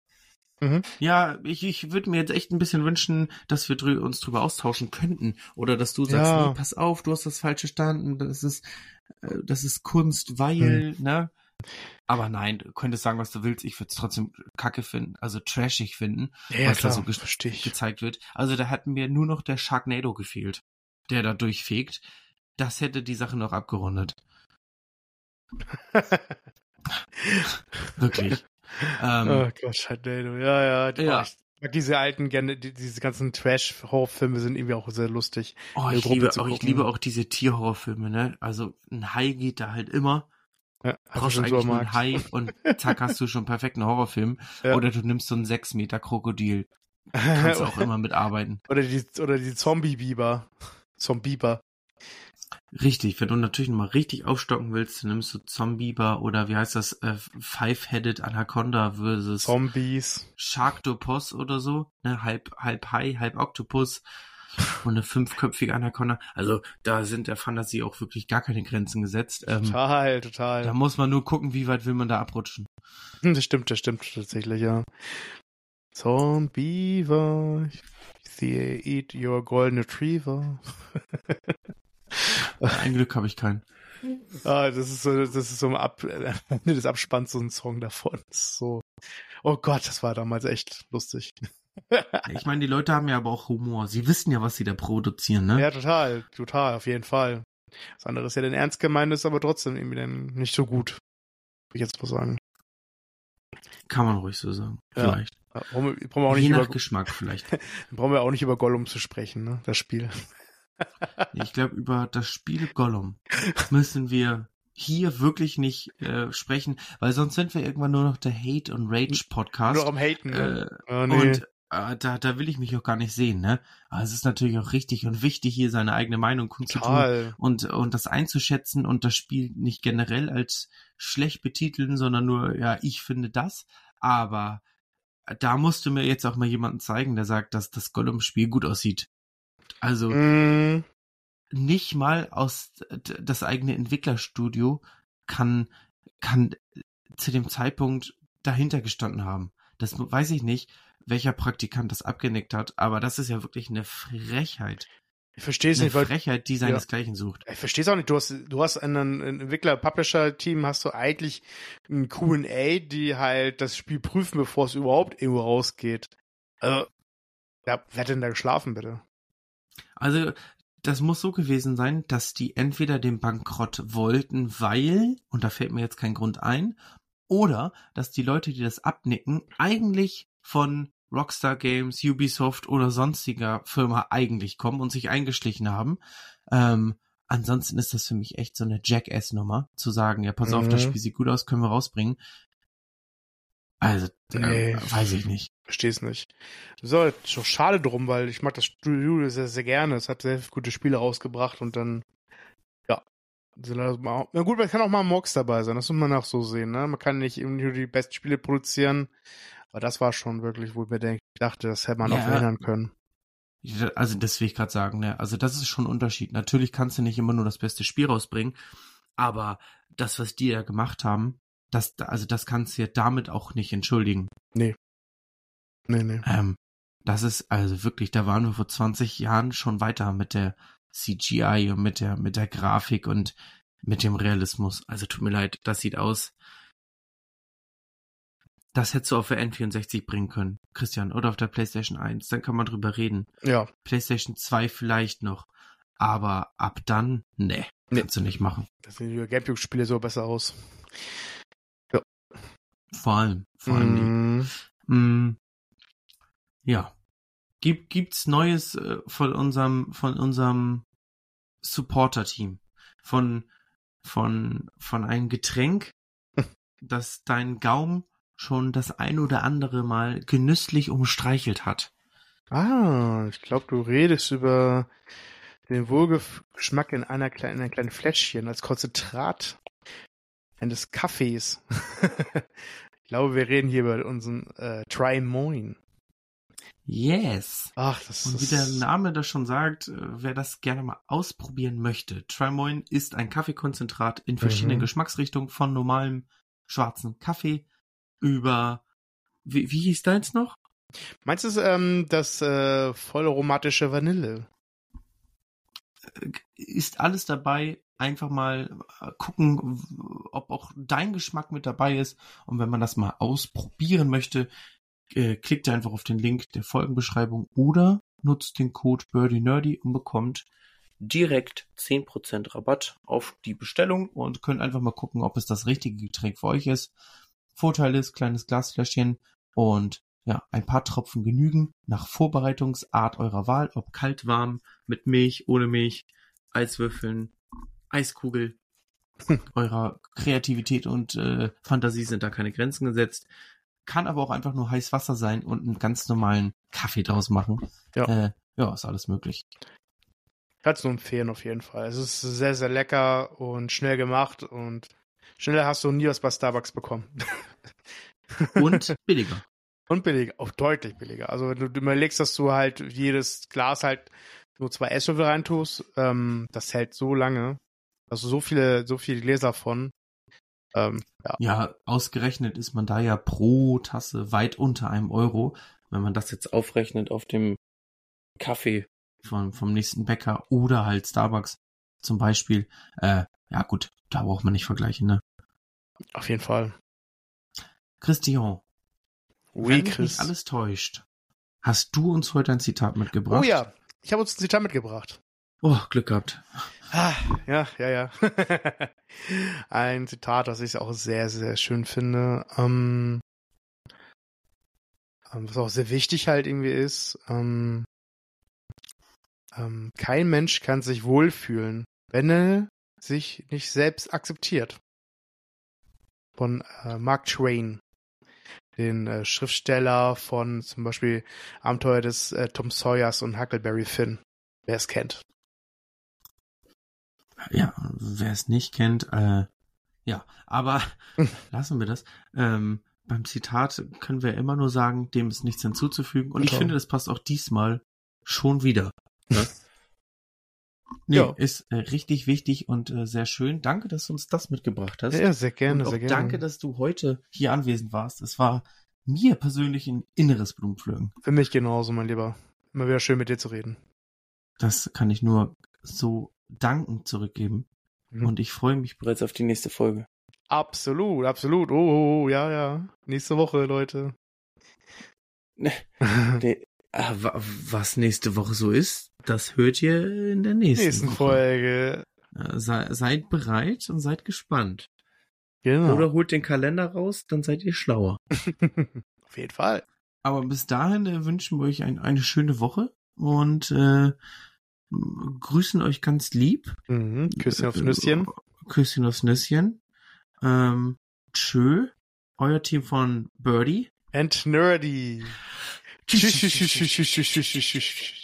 A: Mhm. Ja, ich, ich würde mir jetzt echt ein bisschen wünschen, dass wir drü uns drüber austauschen könnten. Oder dass du sagst, ja. nee, pass auf, du hast das falsch verstanden, das ist, äh, das ist Kunst, weil, mhm. ne? Aber nein, du könntest sagen, was du willst. Ich würde es trotzdem kacke finden, also trashig finden,
B: ja, was
A: klar, da so ge gezeigt wird. Also da hat mir nur noch der Sharknado gefehlt, der da durchfegt. Das hätte die Sache noch abgerundet. Wirklich.
B: ähm, oh Gott, Sharknado. Ja, ja. ja. Ich mag diese alten, gerne, diese ganzen Trash-Horrorfilme sind irgendwie auch sehr lustig.
A: Oh, ich liebe, auch, ich liebe auch diese Tierhorrorfilme, ne? Also ein Hai geht da halt immer ja, brauchst eigentlich nur einen Hai und zack hast du schon perfekten Horrorfilm. Ja. Oder du nimmst so einen 6 Meter Krokodil. Kannst auch immer mitarbeiten.
B: Oder die, oder die Zombie-Biber. Zombieber.
A: Richtig, wenn du natürlich nochmal richtig aufstocken willst, dann nimmst du Zombieber oder wie heißt das, äh, Five-Headed Anaconda versus
B: Zombies.
A: Sharktopus oder so, ne, halb, halb Hai, halb Oktopus und eine fünfköpfige Anaconda. Also da sind der Fantasie auch wirklich gar keine Grenzen gesetzt. Ähm,
B: Total, total.
A: da muss man nur gucken, wie weit will man da abrutschen.
B: Das stimmt, das stimmt tatsächlich, ja. Zombiever. Sehe, eat your golden retriever.
A: Ein Glück habe ich keinen.
B: Ah, das ist so, das ist so am Ab des Abspanns so ein Song davon. Das so. Oh Gott, das war damals echt lustig.
A: Ich meine, die Leute haben ja aber auch Humor. Sie wissen ja, was sie da produzieren, ne?
B: Ja, total, total, auf jeden Fall. Das andere ist ja dann ernst gemeint, ist aber trotzdem irgendwie dann nicht so gut. Will ich jetzt mal sagen.
A: Kann man ruhig so sagen.
B: Ja.
A: Vielleicht.
B: Ja, Brauchen wir, brauchen wir auch nicht
A: Je nach
B: über,
A: Geschmack vielleicht.
B: brauchen wir auch nicht über Gollum zu sprechen, ne? Das Spiel.
A: Ich glaube, über das Spiel Gollum müssen wir hier wirklich nicht äh, sprechen, weil sonst sind wir irgendwann nur noch der Hate und Rage
B: Nur
A: Podcast.
B: am Haten, ne?
A: Äh,
B: Oh, nee.
A: Und äh, da, da will ich mich auch gar nicht sehen, ne? Aber es ist natürlich auch richtig und wichtig, hier seine eigene Meinung kundzutun und, und das einzuschätzen und das Spiel nicht generell als schlecht betiteln, sondern nur, ja, ich finde das. Aber da musste mir jetzt auch mal jemanden zeigen, der sagt, dass das Gollum-Spiel gut aussieht. Also
B: Mm,
A: nicht mal aus das eigene Entwicklerstudio kann kann zu dem Zeitpunkt dahinter gestanden haben. Das weiß ich nicht, welcher Praktikant das abgenickt hat, aber das ist ja wirklich eine Frechheit.
B: ich verstehe es
A: Eine
B: nicht, weil
A: Frechheit, die seinesgleichen sucht.
B: ich verstehe es auch nicht. Du hast, du hast in einem Entwickler-Publisher-Team hast du eigentlich ein Q&A, die halt das Spiel prüfen, bevor es überhaupt irgendwo rausgeht. Also, ja, wer hat denn da geschlafen, bitte?
A: Also das muss so gewesen sein, dass die entweder den Bankrott wollten, weil, und da fällt mir jetzt kein Grund ein, oder dass die Leute, die das abnicken, eigentlich von Rockstar Games, Ubisoft oder sonstiger Firma eigentlich kommen und sich eingeschlichen haben. Ähm, ansonsten ist das für mich echt so eine Jackass-Nummer, zu sagen, ja, pass auf, das
B: Mhm.
A: Spiel sieht gut aus, können wir rausbringen. Also, äh,
B: Nee.
A: weiß ich nicht.
B: Verstehe es nicht. Das ist auch schade drum, weil ich mag das Studio sehr, sehr gerne. Es hat sehr gute Spiele rausgebracht und dann, ja. Na gut, man kann auch mal Mox dabei sein, das muss man auch so sehen, ne? Man kann nicht irgendwie nur die besten Spiele produzieren, aber das war schon wirklich, wo ich mir denk, dachte, das hätte man
A: Ja.
B: auch verhindern können.
A: Also das will ich gerade sagen, ne? Also das ist schon ein Unterschied. Natürlich kannst du nicht immer nur das beste Spiel rausbringen, aber das, was die da gemacht haben, das, also das kannst du ja damit auch nicht entschuldigen.
B: Nee, nee.
A: Ähm, das ist also wirklich, da waren wir vor 20 Jahren schon weiter mit der CGI und mit der, mit der Grafik und mit dem Realismus. Also tut mir leid, das sieht aus. Das hättest du auf der N64 bringen können, Christian, oder auf der PlayStation 1. Dann kann man drüber reden.
B: Ja,
A: PlayStation 2 vielleicht noch. Aber ab dann, nee,
B: Nee.
A: kannst du nicht machen.
B: das sehen die Gamecube-Spiele so besser aus.
A: Vor allem, vor allem die.
B: Mhm.
A: Mm, ja. Gibt, gibt's Neues äh, von unserem, von unserem Supporter-Team? Von, von, von einem Getränk, das dein Gaum schon das ein oder andere Mal genüsslich umstreichelt hat.
B: Ah, ich glaube, du redest über den Wohlgeschmack in einer kleinen, in einem kleinen Fläschchen als Konzentrat eines Kaffees. ich glaube, wir reden hier über unseren äh, Try Moin.
A: Yes.
B: Ach, das
A: Und wie der Name das schon sagt, äh, wer das gerne mal ausprobieren möchte, Trimoin ist ein Kaffeekonzentrat in verschiedenen
B: Mhm.
A: Geschmacksrichtungen von normalem schwarzen Kaffee über wie, wie hieß deins noch?
B: Meinst du ähm, das äh, voll aromatische Vanille?
A: Ist alles dabei. Einfach mal äh, gucken, ob auch dein Geschmack mit dabei ist. Und wenn man das mal ausprobieren möchte, äh, klickt einfach auf den Link der Folgenbeschreibung oder nutzt den Code BirdieNerdy und bekommt direkt 10% Rabatt auf die Bestellung und könnt einfach mal gucken, ob es das richtige Getränk für euch ist. Vorteil ist, kleines Glasfläschchen und ja, ein paar Tropfen genügen nach Vorbereitungsart eurer Wahl, ob kalt, warm, mit Milch, ohne Milch, Eiswürfeln, Eiskugel. Eurer Kreativität und äh, Fantasie sind da keine Grenzen gesetzt. Kann aber auch einfach nur heiß Wasser sein und einen ganz normalen Kaffee draus machen.
B: Ja.
A: Äh, ja, ist alles möglich.
B: Kannst du empfehlen auf jeden Fall. Es ist sehr, sehr lecker und schnell gemacht und schneller hast du nie was bei Starbucks bekommen.
A: Und billiger.
B: Und billiger, auch deutlich billiger. Also wenn du überlegst, dass du halt jedes Glas halt nur zwei Esslöffel reintust, ähm, das hält so lange. Also so viele, so viele Gläser von. Ähm, ja.
A: Ja, ausgerechnet ist man da ja pro Tasse weit unter einem Euro. Wenn man das jetzt aufrechnet auf dem Kaffee vom, vom nächsten Bäcker oder halt Starbucks zum Beispiel. Äh, ja gut, da braucht man nicht vergleichen, ne?
B: Auf jeden Fall.
A: Christian,
B: Oui,
A: wenn mich
B: Chris.
A: nicht alles täuscht, hast du uns heute ein Zitat mitgebracht?
B: Oh ja, ich habe uns ein Zitat mitgebracht.
A: Oh, Glück gehabt.
B: Ah, ja, ja, ja. Ein Zitat, das ich auch sehr, sehr schön finde. Ähm, ähm, was auch sehr wichtig halt irgendwie ist. Ähm, ähm, kein Mensch kann sich wohlfühlen, wenn er sich nicht selbst akzeptiert. Von äh, Mark Twain, den äh, Schriftsteller von zum Beispiel Abenteuer des äh, Tom Sawyers und Huckleberry Finn, wer es kennt.
A: Ja, wer es nicht kennt, äh, ja, aber lassen wir das. Ähm, beim Zitat können wir immer nur sagen, dem ist nichts hinzuzufügen. Und ich finde, das passt auch diesmal schon wieder. Ne? Nee,
B: Ja.
A: ist äh, richtig wichtig und äh, sehr schön. Danke, dass du uns das mitgebracht hast.
B: Ja, sehr gerne, sehr gerne.
A: danke, dass du heute hier anwesend warst. Es war mir persönlich ein inneres Blumenpflücken.
B: Für mich genauso, mein Lieber. Immer wieder schön mit dir zu reden.
A: Das kann ich nur so dankend zurückgeben.
B: Mhm.
A: Und ich freue mich bereits auf die nächste Folge.
B: Absolut, absolut. Oh, oh, oh, ja, ja. Nächste Woche, Leute.
A: Nee, was nächste Woche so ist, das hört ihr in der nächsten,
B: Nächsten
A: Woche.
B: Folge.
A: Äh, Sei, seid bereit und seid gespannt.
B: Genau.
A: Oder holt den Kalender raus, dann seid ihr schlauer.
B: Auf jeden Fall.
A: Aber bis dahin äh, wünschen wir euch ein, eine schöne Woche und äh, grüßen euch ganz lieb.
B: Mhm. Küsschen aufs
A: Äh,
B: Nüsschen.
A: Küsschen aufs Nüsschen. Ähm, tschö. Euer Team von Birdie.
B: And nerdy. Şiş.